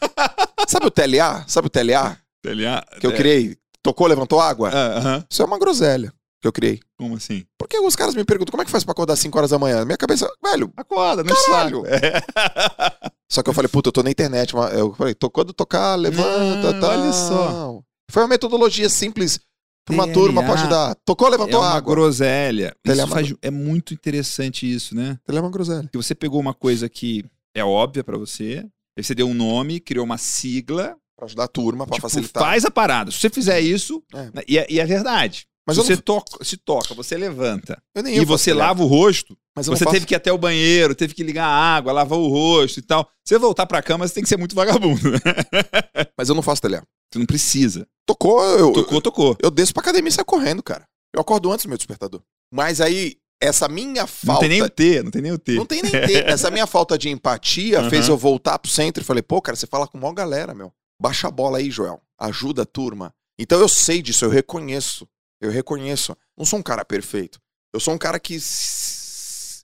Sabe o TLA? Sabe o TLA TLA, que eu criei? Tocou, levantou água? Ah, aham. Isso é uma groselha que eu criei. Como assim? Porque os caras me perguntam como é que faz pra acordar 5 horas da manhã. Minha cabeça, velho. Acorda, não Caralho. É. Só que eu falei, puta, eu tô na internet. mas Eu falei, tô quando tocar, levanta, Não, tá. olha só. Foi uma metodologia simples pra uma turma pode dar. Tocou, É levantou uma água. groselha. É Isso uma faz, é muito interessante isso, né? Ele é uma groselha. Que você pegou uma coisa que é óbvia pra você, aí você deu um nome, criou uma sigla, Pra ajudar a turma, pra tipo, facilitar. faz a parada. Se você fizer isso, É. né, e, é, e é verdade. Mas você não- toca, se toca, você levanta Eu nem e faço você lava o rosto, Mas você não teve faço... que ir até o banheiro, teve que ligar a água, lavar o rosto e tal. Você voltar pra cama, você tem que ser muito vagabundo. Mas eu não faço TLA. Você não precisa. Tocou, eu, Tocou, tocou. eu desço pra academia e saio correndo, cara. Eu acordo antes do meu despertador. Mas aí, essa minha Não falta. tem nem o T, não tem nem o T. Não tem nem ter. Essa minha falta de empatia Aham. fez eu voltar pro centro e falei, pô, cara, você fala com maior galera, meu. Baixa a bola aí, Joel. Ajuda a turma. Então eu sei disso, eu reconheço. Eu reconheço. Não sou um cara perfeito. Eu sou um cara que.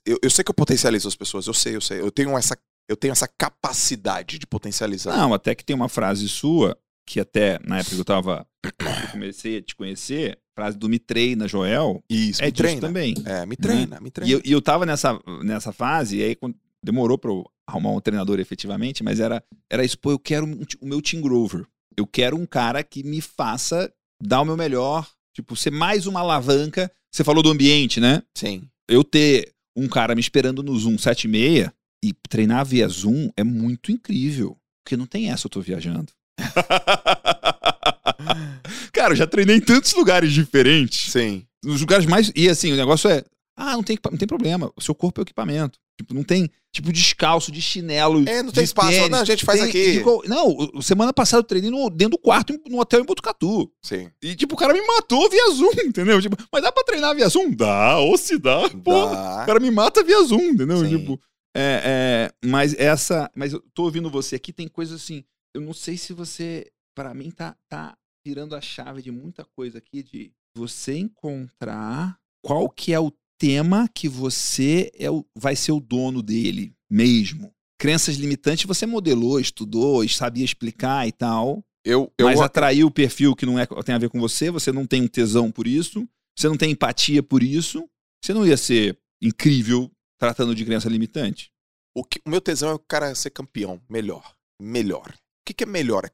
Eu, eu sei que eu potencializo as pessoas. Eu sei, eu sei. Eu tenho essa, eu tenho essa capacidade de potencializar. Não, até que tem uma frase sua, que até na época que eu tava. Eu comecei a te conhecer, frase do me treina, Joel, Isso, é me treina. também. É, me treina, me E treina. eu, e eu tava nessa, nessa fase, e aí quando- demorou pra eu arrumar um treinador efetivamente, mas era, era isso, pô, eu quero um o meu Team Grover. Eu quero um cara que me faça dar o meu melhor, tipo, ser mais uma alavanca. Você falou do ambiente, né? Sim. Eu ter um cara me esperando no Zoom 76 e treinar via Zoom é muito incrível. Porque não tem essa, eu tô viajando. cara, eu já treinei em tantos lugares diferentes. Sim. Nos lugares mais. E assim, o negócio é. Ah, não tem, não tem problema. O seu corpo é o equipamento. Tipo, não tem, tipo, descalço, de chinelo. É, não tem espaço. tênis, Não, a gente faz tem- aqui. de não, semana passada eu treinei no- dentro do quarto, no hotel em Botucatu. Sim. E, tipo, o cara me matou via Zoom, entendeu? Tipo, mas dá pra treinar via Zoom? Dá, ou se dá. Dá. O cara me mata via Zoom, entendeu? Sim. Tipo, é, é, mas essa. Mas eu tô ouvindo você aqui, tem coisas assim. Eu não sei se você. Pra mim, tá, tá virando a chave de muita coisa aqui de você encontrar qual que é o tema que você é o, vai ser o dono dele mesmo. Crenças limitantes você modelou, estudou, sabia explicar e tal. Eu, eu, mas atraiu o perfil que não é, tem a ver com você, você não tem um tesão por isso, você não tem empatia por isso, você não ia ser incrível tratando de crença limitante. o, que- o meu tesão é o cara ser campeão. Melhor. Melhor. O que, que é melhor? É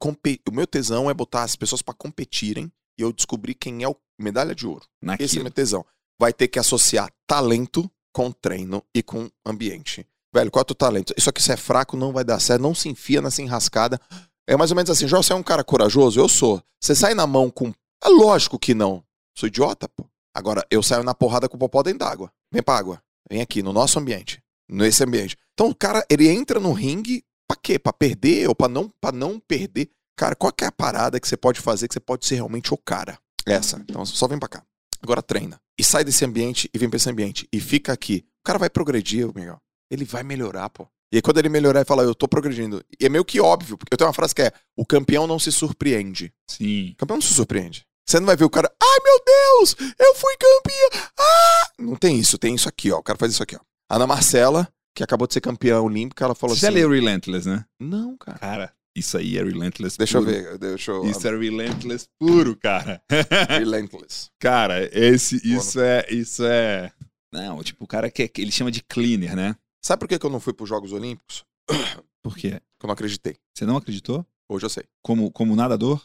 o meu tesão é botar as pessoas pra competirem e eu descobrir quem é o medalha de ouro. Naquilo. Esse é o meu tesão. Vai ter que associar talento com treino e com ambiente. Velho, qual é o teu talento? Isso aqui, se é fraco, não vai dar certo. Não se enfia nessa enrascada. É mais ou menos assim, João, você é um cara corajoso? Eu sou. Você sai na mão com... É lógico que não. Sou idiota, pô. Agora, eu saio na porrada com o popó dentro d'água. Vem pra água. Vem aqui, no nosso ambiente. Nesse ambiente. Então, o cara, ele entra no ringue pra quê? Pra perder ou pra não, pra não perder? Cara, qual é a parada que você pode fazer que você pode ser realmente o cara? Essa. Então, só vem pra cá. Agora treina. E sai desse ambiente e vem pra esse ambiente. E fica aqui. O cara vai progredir, Miguel. Ele vai melhorar, pô. E aí, quando ele melhorar, ele fala, eu tô progredindo. E é meio que óbvio, porque eu tenho uma frase que é: o campeão não se surpreende. Sim. O campeão não se surpreende. Você não vai ver o cara, ai meu Deus, eu fui campeão. Ah! Não tem isso, tem isso aqui, ó. O cara faz isso aqui, ó. Ana Marcela, que acabou de ser campeã olímpica, ela falou Você assim: leu Relentless, né? Não, cara. Cara, isso aí é Relentless Deixa eu puro. ver, deixa eu. Isso é Relentless puro, cara. Relentless. cara, esse, isso é, isso é... Não, tipo, o cara que, que ele chama de cleaner, né? Sabe por que que eu não fui pros Jogos Olímpicos? Por quê? Porque eu não acreditei. Você não acreditou? Hoje eu sei. Como, como nadador?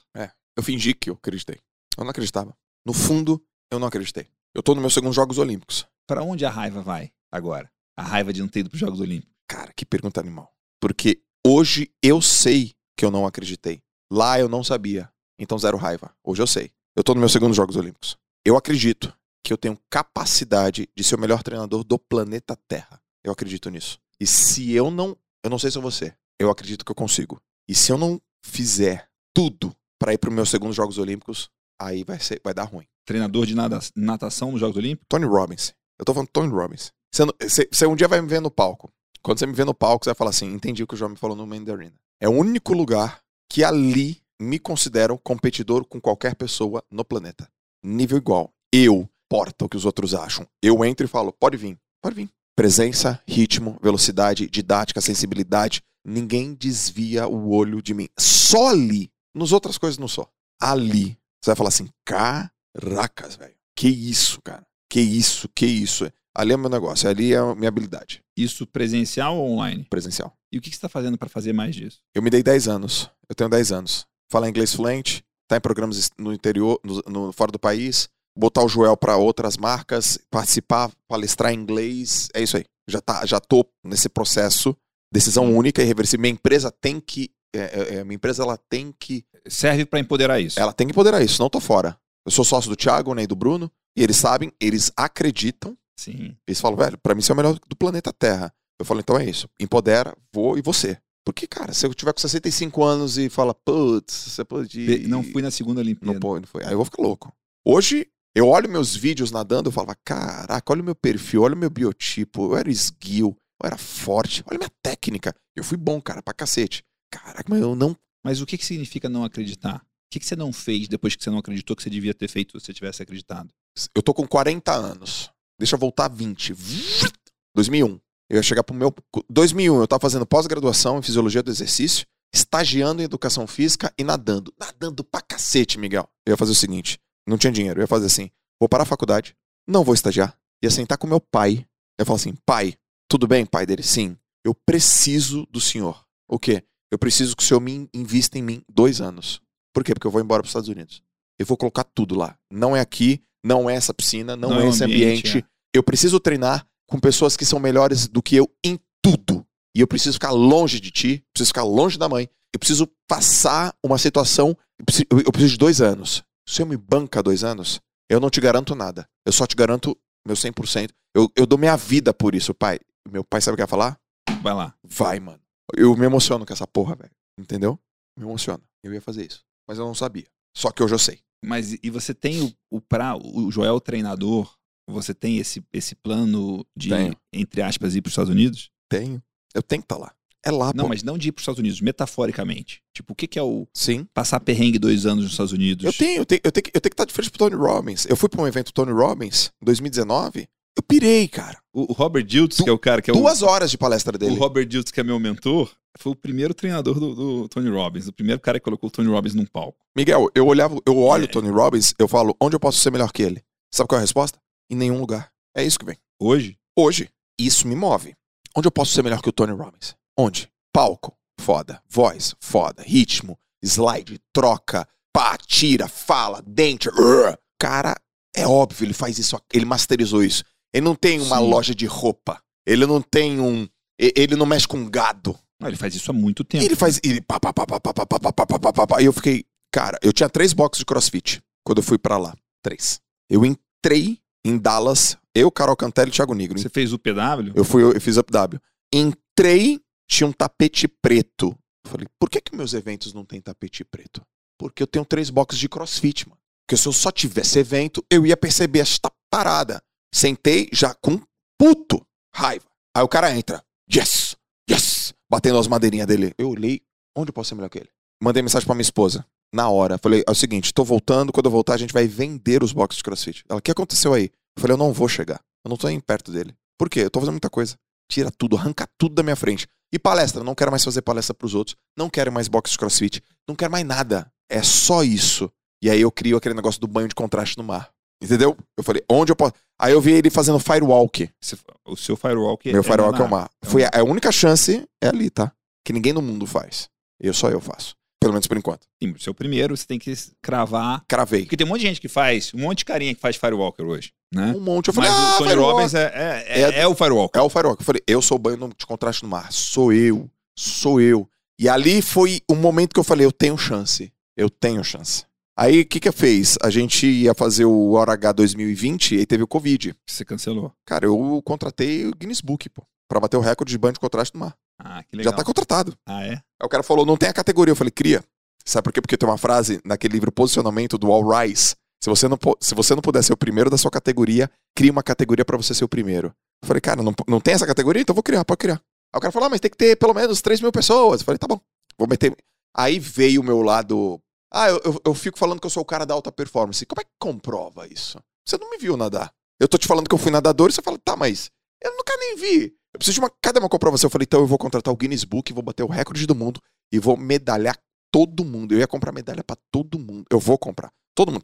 Eu fingi que eu acreditei. Eu não acreditava. No fundo, eu não acreditei. Eu tô no meu segundo Jogos Olímpicos. Pra onde a raiva vai agora? A raiva de não ter ido pros Jogos Olímpicos. Cara, que pergunta animal. Porque hoje eu sei que eu não acreditei. Lá eu não sabia. Então zero raiva. Hoje eu sei. Eu tô no meu segundo Jogos Olímpicos. Eu acredito que eu tenho capacidade de ser o melhor treinador do planeta Terra. Eu acredito nisso. E se eu não, eu não sei se é você, eu acredito que eu consigo. E se eu não fizer tudo pra ir pro meus segundos Jogos Olímpicos, aí vai ser, vai dar ruim. Treinador de nada- natação nos Jogos Olímpicos? Tony Robbins. Eu tô falando Tony Robbins. Você, você- você um dia vai me ver no palco. Quando você me vê no palco, você vai falar assim: entendi o que o João me falou no Mandarina. É o único lugar que ali me considero competidor com qualquer pessoa no planeta. Nível igual. Eu, porta o que os outros acham. Eu entro e falo: pode vir, pode vir. Presença, ritmo, velocidade, didática, sensibilidade. Ninguém desvia o olho de mim. Só ali. Nos outras coisas não só. Ali. Você vai falar assim: caracas, velho. Que isso, cara. Que isso, que isso. Ali é o meu negócio, ali é a minha habilidade Isso presencial ou online? presencial. E o que você está fazendo para fazer mais disso? Eu me dei 10 anos. Eu tenho 10 anos. Falar inglês fluente, tá em programas no interior, no, no- fora do país, botar o Joel para outras marcas, participar, palestrar em inglês, é isso aí. Já tá, já tô nesse processo, decisão única e irreversível. Minha empresa tem que, é, é, é, minha empresa ela tem que, Serve para empoderar isso. ela tem que empoderar isso, não tô fora. Eu sou sócio do Thiago, né, e do Bruno, e eles sabem, eles acreditam Sim. Eles falam, velho, pra mim você é o melhor do planeta Terra. Eu falo, então é isso. Empodera, vou e você. Porque, cara, se eu tiver com 65 anos e fala, putz, você pode. Pe- Não fui na segunda Olimpíada. Não foi, não foi. Aí eu vou ficar louco. Hoje, eu olho meus vídeos nadando, eu falo, caraca, olha o meu perfil, olha o meu biotipo. Eu era esguio, eu era forte, olha a minha técnica. Eu fui bom, cara, pra cacete. Caraca, mas eu não. Mas o que, que significa não acreditar? O que, que você não fez depois que você não acreditou que você devia ter feito se você tivesse acreditado? Eu tô com 40 anos. Deixa eu voltar 20. 2001. Eu ia chegar pro meu. 2001, eu tava fazendo pós-graduação em fisiologia do exercício, estagiando em educação física e nadando. Nadando pra cacete, Miguel. Eu ia fazer o seguinte: não tinha dinheiro. Eu ia fazer assim: vou parar a faculdade, não vou estagiar. Ia sentar com meu pai. Eu falar assim: pai, tudo bem, pai dele? Sim. Eu preciso do senhor. O quê? Eu preciso que o senhor me invista em mim dois anos. Por quê? Porque eu vou embora pros Estados Unidos. Eu vou colocar tudo lá. Não é aqui, não é essa piscina, não, Não é é esse ambiente, ambiente. Eu preciso treinar com pessoas que são melhores do que eu em tudo. E eu preciso ficar longe de ti, preciso ficar longe da mãe. Eu preciso passar uma situação. Eu preciso, eu preciso de dois anos. Se eu me banca dois anos, eu não te garanto nada. Eu só te garanto meu 100%. Eu, eu dou minha vida por isso, pai. Meu pai sabe o que ia falar? Vai lá. Vai, mano. Eu me emociono com essa porra, velho. Entendeu? Me emociona. Eu ia fazer isso. Mas eu não sabia. Só que hoje eu sei. Mas e você tem o, o pra o Joel treinador? Você tem esse, esse plano de, Tenho. entre aspas, ir para os Estados Unidos? Tenho. Eu tenho que estar lá. É lá, Não, pô. mas não de ir para os Estados Unidos, metaforicamente. Tipo, o que, que é o Sim. passar perrengue dois anos nos Estados Unidos? Eu tenho, eu tenho, eu tenho, que- eu tenho que estar de frente pro Tony Robbins. Eu fui pra um evento Tony Robbins em 2019. Eu pirei, cara. O, o Robert Diltz, que é o cara que é o, Duas horas de palestra o dele. Robert Diltz, que é meu mentor, foi o primeiro treinador do, do Tony Robbins, o primeiro cara que colocou o Tony Robbins num palco. Miguel, eu olhava, eu olho É. o Tony Robbins, eu falo, onde eu posso ser melhor que ele? Sabe qual é a resposta? Em nenhum lugar. É isso que vem. Hoje, Hoje, isso me move. Onde eu posso ser melhor que o Tony Robbins? Onde? Palco, foda. Voz, foda. Ritmo, slide, troca, pá, tira, fala, dente. urr. Cara, é óbvio, ele faz isso, ele masterizou isso. Ele não tem uma Sim. loja de roupa. Ele não tem um. Ele não mexe com gado. Ah, ele faz isso há muito tempo. Ele faz. Ele pá, pá, pá, pá, pá, pá, pá, pá, pá, pá, pá, pá. E eu fiquei. Cara, eu tinha três boxes de crossfit quando eu fui pra lá. Três. Eu entrei em Dallas, eu, Carol Cantelli e Thiago Negro. Você fez o PW? Eu fui, eu fiz UpW. Entrei, tinha um tapete preto. Eu falei, por que que meus eventos não tem tapete preto? Porque eu tenho três boxes de crossfit, mano. Porque se eu só tivesse evento, eu ia perceber esta parada. Sentei já com puto raiva. Aí o cara entra. Yes! Batendo as madeirinhas dele. Eu olhei, onde posso ser melhor que ele? Mandei mensagem pra minha esposa. Na hora. Falei, é o seguinte, tô voltando, quando eu voltar a gente vai vender os boxes de crossfit. Ela, o que aconteceu aí? Eu falei, eu não vou chegar. Eu não tô nem perto dele. Por quê? Eu tô fazendo muita coisa. Tira tudo, arranca tudo da minha frente. E palestra, não quero mais fazer palestra pros outros. Não quero mais box de crossfit. Não quero mais nada. É só isso. E aí eu crio aquele negócio do banho de contraste no mar. Entendeu? Eu falei, onde eu posso. Aí eu vi ele fazendo firewalk. O seu firewalk Meu firewalk é o mar. é Foi o a, a única chance é ali, tá? Que ninguém no mundo faz. Eu só eu faço. Pelo menos por enquanto. Sim, seu primeiro, você tem que cravar. Cravei. Porque tem um monte de gente que faz, um monte de carinha que faz firewalker hoje, né? Um monte. Eu falei, Mas ah, o Tony firewalk. Robbins é, é, é, É- é o firewalker. É o firewalk. Eu falei, eu sou o banho de contraste no mar. Sou eu. Sou eu. E ali foi o momento que eu falei, eu tenho chance. Eu tenho chance. Aí, o que que fez? A gente ia fazer o ORH 2020 e teve o Covid. Você cancelou. Cara, eu contratei o Guinness Book, pô. Pra bater o recorde de banho de contraste no mar. Ah, que legal. Já tá contratado. Ah, é? Aí o cara falou, não tem a categoria. Eu falei, cria. Sabe por quê? Porque tem uma frase naquele livro Posicionamento do All Rise. Se você, não, se você não puder ser o primeiro da sua categoria, cria uma categoria pra você ser o primeiro. Eu falei, cara, não, não tem essa categoria? Então vou criar, pode criar. Aí o cara falou, ah, mas tem que ter pelo menos 3 mil pessoas. Eu falei, tá bom, vou meter. Aí veio o meu lado. Ah, eu, eu, eu fico falando que eu sou o cara da alta performance. Como é que comprova isso? Você não me viu nadar. Eu tô te falando que eu fui nadador e você fala, tá, mas eu nunca nem vi. Eu preciso de uma. Cadê uma comprovação? Eu falei, então eu vou contratar o Guinness Book, vou bater o recorde do mundo e vou medalhar todo mundo. Eu ia comprar medalha pra todo mundo. Eu vou comprar. Todo mundo.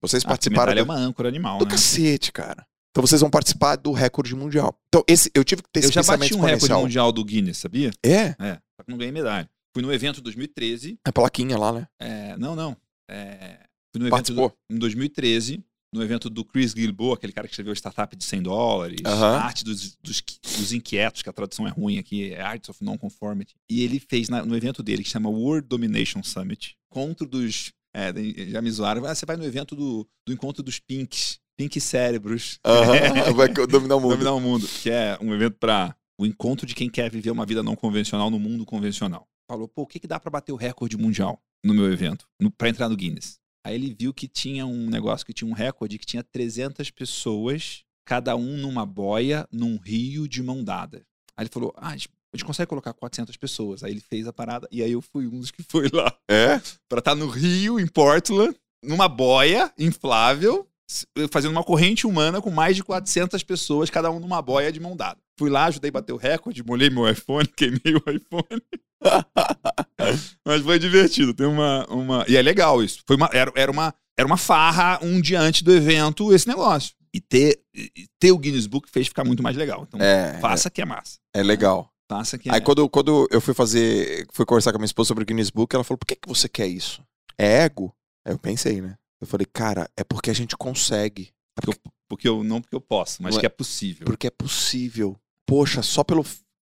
Vocês Ah, participaram medalha é do, uma âncora animal, do né? cacete, cara. Então vocês vão participar do recorde mundial. Então, esse, eu tive que ter Eu esse já pensamento bati um recorde mundial do Guinness, sabia? É, É, só que não ganhei medalha. Fui no evento 2013. a plaquinha lá, né? é, não, não. É, fui no evento Participou. do, em 2013, no evento do Chris Gilboa, aquele cara que escreveu Startup de 100 dólares, Aham. a Arte dos, dos, dos Inquietos, que a tradução é ruim aqui, é Arts of Non-Conformity. E ele fez na- no evento dele, que chama World Domination Summit, encontro dos... É, já me zoaram. Ah, você vai no evento do, do encontro dos Pinks, Pink Cérebros. Aham, vai dominar o mundo. Dominar o mundo, que é um evento para o encontro de quem quer viver uma vida não convencional no mundo convencional. Falou, pô, o que, que dá para bater o recorde mundial no meu evento, para entrar no Guinness? Aí ele viu que tinha um negócio que tinha um recorde que tinha 300 pessoas, cada um numa boia, num rio de mão dada. Aí ele falou, ah, a gente, consegue colocar 400 pessoas. Aí ele fez a parada e aí eu fui um dos que foi lá É? para estar no Rio, em Portland, numa boia inflável, fazendo uma corrente humana com mais de 400 pessoas, cada um numa boia de mão dada. Fui lá, ajudei a bater o recorde, molhei meu iPhone, queimei o iPhone. Mas foi divertido. Tem uma, uma. E é legal isso. Foi uma, era, era, uma, era uma farra um dia antes do evento, esse negócio. E ter, e ter o Guinness Book fez ficar muito mais legal. Então, É, faça que é massa. é legal. Faça que é. Aí quando, quando eu fui fazer, fui conversar com a minha esposa sobre o Guinness Book, ela falou, por que, que você quer isso? É ego? Eu pensei, né? Eu falei, cara, é porque a gente consegue. É porque, Porque eu, não porque eu posso, mas Não é- que é possível. porque é possível. Poxa, só pelo...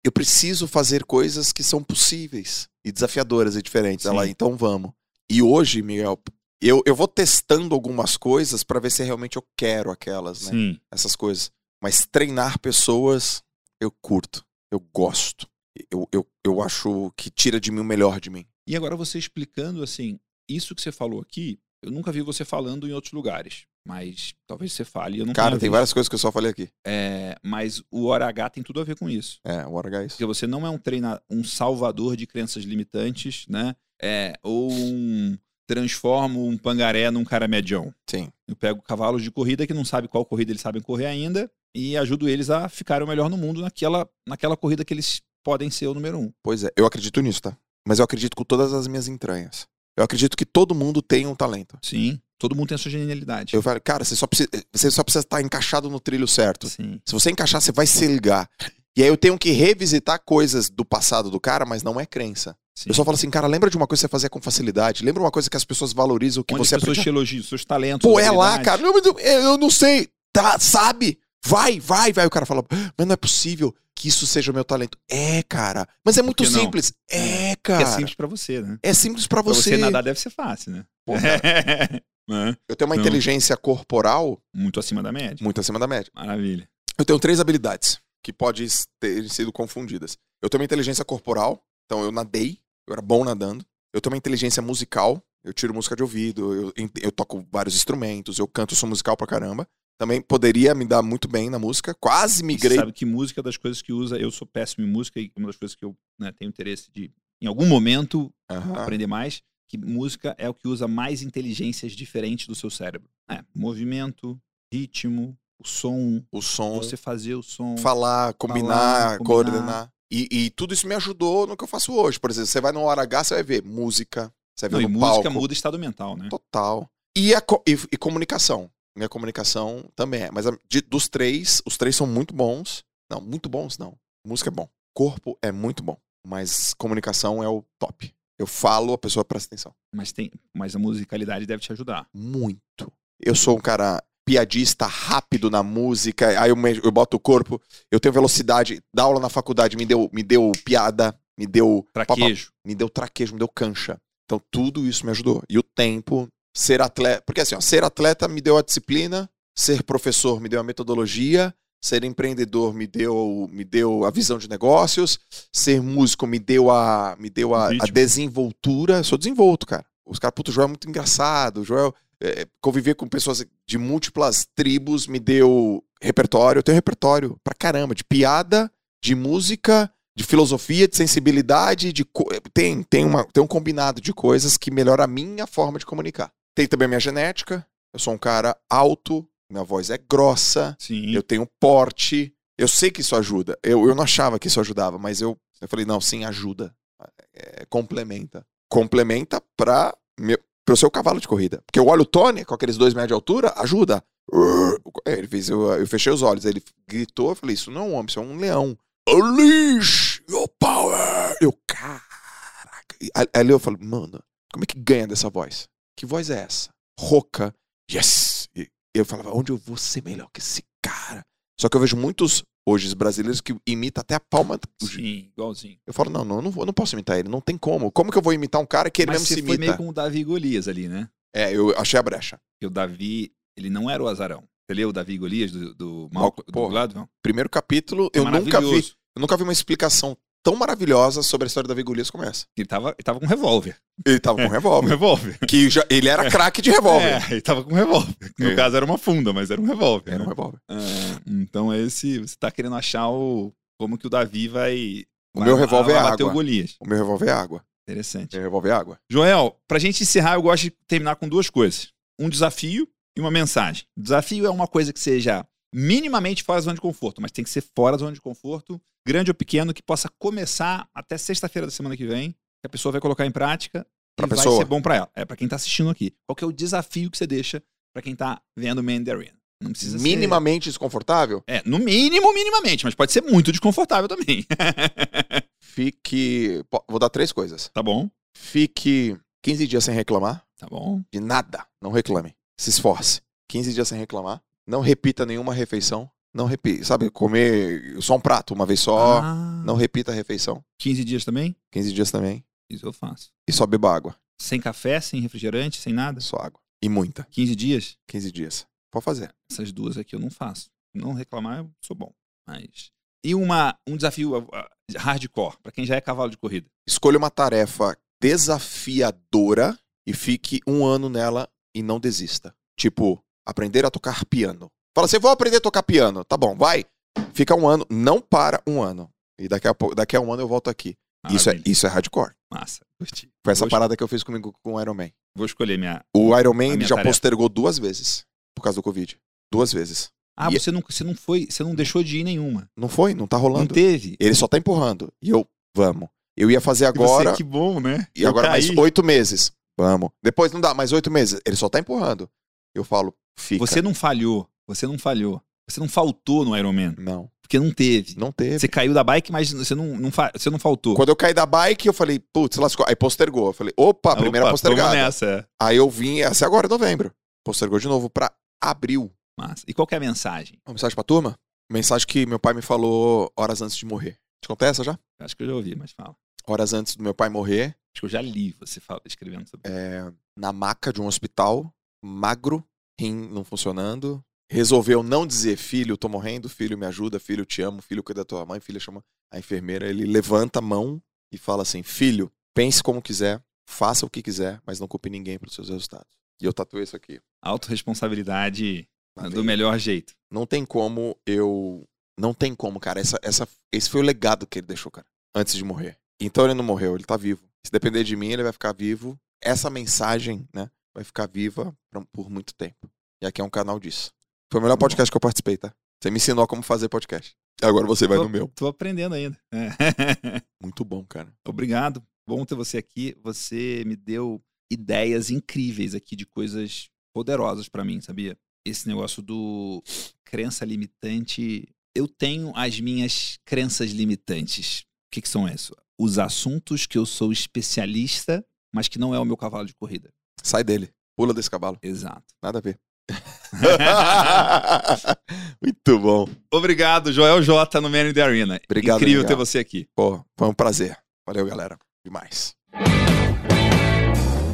Eu preciso fazer coisas que são possíveis e desafiadoras e diferentes. Ela, então vamos. E hoje, Miguel, eu, eu vou testando algumas coisas pra ver se realmente eu quero aquelas, né? Sim. Essas coisas. Mas treinar pessoas, Eu curto. Eu gosto. Eu, eu, eu acho que tira de mim o melhor de mim. E agora você explicando assim, isso que você falou aqui, eu nunca vi você falando em outros lugares. Mas talvez você fale. Eu não Cara, tem visto. várias coisas que eu só falei aqui. É, mas o hora H tem tudo a ver com isso. É, o hora é isso. Porque você não é um treina, um salvador de crenças limitantes, né? É, ou um transformo um pangaré num cara medião. Sim. Eu pego cavalos de corrida que não sabe qual corrida eles sabem correr ainda e ajudo eles a ficarem o melhor no mundo naquela, naquela corrida que eles podem ser o número um. Pois é, eu acredito nisso, tá? Mas eu acredito com todas as minhas entranhas. Eu acredito que todo mundo tem um talento. Sim. Todo mundo tem a sua genialidade. Eu falo, cara, você só precisa, você só precisa estar encaixado no trilho certo. Sim. Se você encaixar, você vai se ligar. E aí eu tenho que revisitar coisas do passado do cara, mas não é crença. sim. Eu só falo assim, cara, lembra de uma coisa que você fazia com facilidade? Lembra uma coisa que as pessoas valorizam, que Onde você as pessoas aprende? te elogiam, seus talentos. Pô, é lá, cara. Não, eu, eu não sei. Tá, sabe? Vai, vai, vai. O cara fala, mas não é possível que isso seja o meu talento. É, cara. Mas é muito simples. É, Porque cara. é simples pra você, né? É simples pra Pra você. você nadar deve ser fácil, né? Pô, cara, Né? eu tenho uma Não. inteligência corporal Muito acima da média. muito acima da média. Maravilha. Eu tenho três habilidades que podem ter sido confundidas. Eu tenho uma inteligência corporal, então eu nadei, eu era bom nadando. Eu tenho uma inteligência musical, eu tiro música de ouvido, eu, eu toco vários instrumentos, eu canto, eu sou musical pra caramba. Também poderia me dar muito bem na música. Quase E Você migrei. sabe que música é das coisas que usa. Eu sou péssimo em música e uma das coisas que eu né, tenho interesse de, em algum momento, aprender mais. Que música é o que usa mais inteligências diferentes do seu cérebro. É, movimento, ritmo, o som, O som, você fazer o som. falar, combinar, Falar, combinar. coordenar. E, e tudo isso me ajudou no que eu faço hoje. Por exemplo, você vai no hora H, você vai ver música, você vai Não, ver e no música palco. muda estado mental, né? Total. E, a e, e comunicação. Minha comunicação também é. Mas de- dos três, os três são muito bons. Não, muito bons não. Música é bom. Corpo é muito bom. Mas comunicação é o top. Eu falo, a pessoa presta atenção. Mas, tem, mas a musicalidade deve te ajudar. Muito. Eu sou um cara piadista rápido na música, aí eu, me- eu boto o corpo, eu tenho velocidade. Da aula na faculdade me deu, me deu piada, me deu Traquejo. me deu traquejo, me deu cancha. Então tudo isso me ajudou. E o tempo, ser atleta. Porque assim, ó, ser atleta me deu a disciplina, ser professor me deu a metodologia, ser empreendedor me deu, me deu a visão de negócios, ser músico me deu a, me deu a, a desenvoltura. Eu sou desenvolto, cara. Os caras, puto, o Joel é muito engraçado. O Joel, é, conviver com pessoas de múltiplas tribos me deu repertório. Eu tenho repertório pra caramba, de piada, de música, de filosofia, de sensibilidade, de co- tem tem uma tem um combinado de coisas que melhora a minha forma de comunicar. Tem também a minha genética. Eu sou um cara alto, minha voz é grossa, Sim. eu tenho porte. Eu sei que isso ajuda. Eu, eu não achava que isso ajudava, mas eu, eu falei, não, sim, ajuda. É, complementa. Complementa pra meu, pro seu cavalo de corrida. Porque eu olho o Tony com aqueles dois metros de altura, ajuda. É, Ele fez, eu, eu fechei os olhos, ele gritou, eu falei, isso não é um homem, isso é um leão. Unleash your power! Eu, caraca. Ali eu falei, mano, como é que ganha dessa voz? Que voz é essa? Rouca. Yes! E eu falava, onde eu vou ser melhor que esse cara? Só que eu vejo muitos hoje brasileiros que imitam até a palma. do- Sim, igualzinho. Eu falo, não, não, eu não, vou, não posso imitar ele, não tem como. Como que eu vou imitar um cara que ele Mas mesmo se foi meio imita? com o Davi e Golias ali, né? É, eu achei a brecha. Porque o Davi, ele não era o azarão. Você leu o Davi e Golias do, do Mal- Malco do. Gladwell? Primeiro capítulo, É eu nunca vi, eu nunca vi uma explicação tão maravilhosa sobre a história da Golias como essa. Ele tava, ele tava com revólver. Ele tava com um Um revólver. revólver. que já, ele era craque de revólver. É, ele tava com um revólver. No É. caso era uma funda, mas era um revólver. Era um né? revólver. É, então esse, você tá querendo achar o como que o Davi vai O vai meu revólver é bater o água. Golias. O meu revólver é água. Interessante. Meu revólver é água. Joel, pra gente encerrar, eu gosto de terminar com duas coisas. Um desafio e uma mensagem. O desafio é uma coisa que seja minimamente fora da zona de conforto, mas tem que ser fora da zona de conforto, grande ou pequeno, que possa começar até sexta-feira da semana que vem, que a pessoa vai colocar em prática Pra e vai pessoa. ser bom pra ela. É pra quem tá assistindo aqui. Qual que é o desafio que você deixa pra quem tá vendo o Man in the Arena? Não precisa ser... Minimamente desconfortável? É, no mínimo, minimamente, mas pode ser muito desconfortável também. Fique. Vou dar três coisas. tá bom? Fique 15 dias sem reclamar Tá bom. de nada. Não reclame. Se esforce. 15 dias sem reclamar. Não repita nenhuma refeição. Não repita. Sabe, comer só um prato uma vez só. Ah, Não repita a refeição. 15 dias também? 15 dias também. Isso eu faço. E só beba água. Sem café, sem refrigerante, sem nada? Só água. E muita. 15 dias? 15 dias. Pode fazer. Essas duas aqui eu não faço. Não reclamar, eu sou bom. Mas E uma, um desafio hardcore, para quem já é cavalo de corrida. Escolha uma tarefa desafiadora e fique um ano nela e não desista. Tipo, aprender a tocar piano. Fala assim, vou aprender a tocar piano. Tá bom, vai. Fica um ano, não para um ano. E daqui a, daqui a um ano eu volto aqui. Isso é, isso é hardcore. Massa, curti. Foi essa Vou parada que eu fiz comigo com o Iron Man. Vou escolher minha. O Iron Man já tarefa. postergou duas vezes por causa do Covid. Duas vezes. Ah, E- você não, você não foi, você não deixou de ir nenhuma. Não foi? Não tá Não rolando. teve. Ele só tá empurrando. E eu, vamos. Eu ia fazer agora. Você, que bom, né? E Eu agora mais caí. oito meses. Vamos. Depois não dá, mais oito meses. Ele só tá empurrando. Eu falo, fica. Você não falhou. Você não falhou. Você não faltou no Ironman. Não, Porque não teve. não teve. Você caiu da bike, mas você não, não, você não faltou. Quando eu caí da bike, eu falei, putz, lascou. Aí postergou. Eu falei, opa, primeira Opa, postergada. Nessa, é. Aí eu vim, essa é agora, novembro. Postergou de novo pra abril. Massa. E qual que é a mensagem? Uma mensagem pra turma? Mensagem que meu pai me falou horas antes de morrer. Te contei essa já? Acho que eu já ouvi, mas fala. Horas antes do meu pai morrer, Acho que eu já li você fala, escrevendo sobre é, na maca de um hospital, magro, rim não funcionando. Resolveu não dizer, filho, tô morrendo, filho, me ajuda, filho, te amo, filho, cuida da tua mãe, filho, chama a enfermeira. Ele levanta a mão e fala assim: filho, pense como quiser, faça o que quiser, mas não culpe ninguém pelos seus resultados. E eu tatuei isso aqui. Autoresponsabilidade na do melhor jeito. Não tem como eu. Não tem como, cara. Essa, essa, esse foi o legado que ele deixou, cara, antes de morrer. Então ele não morreu, ele tá vivo. Se depender de mim, ele vai ficar vivo. Essa mensagem, né, vai ficar viva pra- por muito tempo. E aqui é um canal disso. Foi o melhor bom. podcast que eu participei, tá? Você me ensinou como fazer podcast. Agora você vai Tô- no meu. Tô aprendendo ainda. É. Muito bom, cara. Obrigado. Bom ter você aqui. Você me deu ideias incríveis aqui de coisas poderosas pra mim, sabia? Esse negócio do crença limitante. Eu tenho as minhas crenças limitantes. O que, que são essas? Os assuntos que eu sou especialista, mas que não é o meu cavalo de corrida. Sai dele. Pula desse cavalo. Exato. Nada a ver. Muito bom. Obrigado, Joel J no Man in the Arena. Obrigado, Incrível Miguel. ter você aqui. Pô, foi um prazer. Valeu, galera. Demais.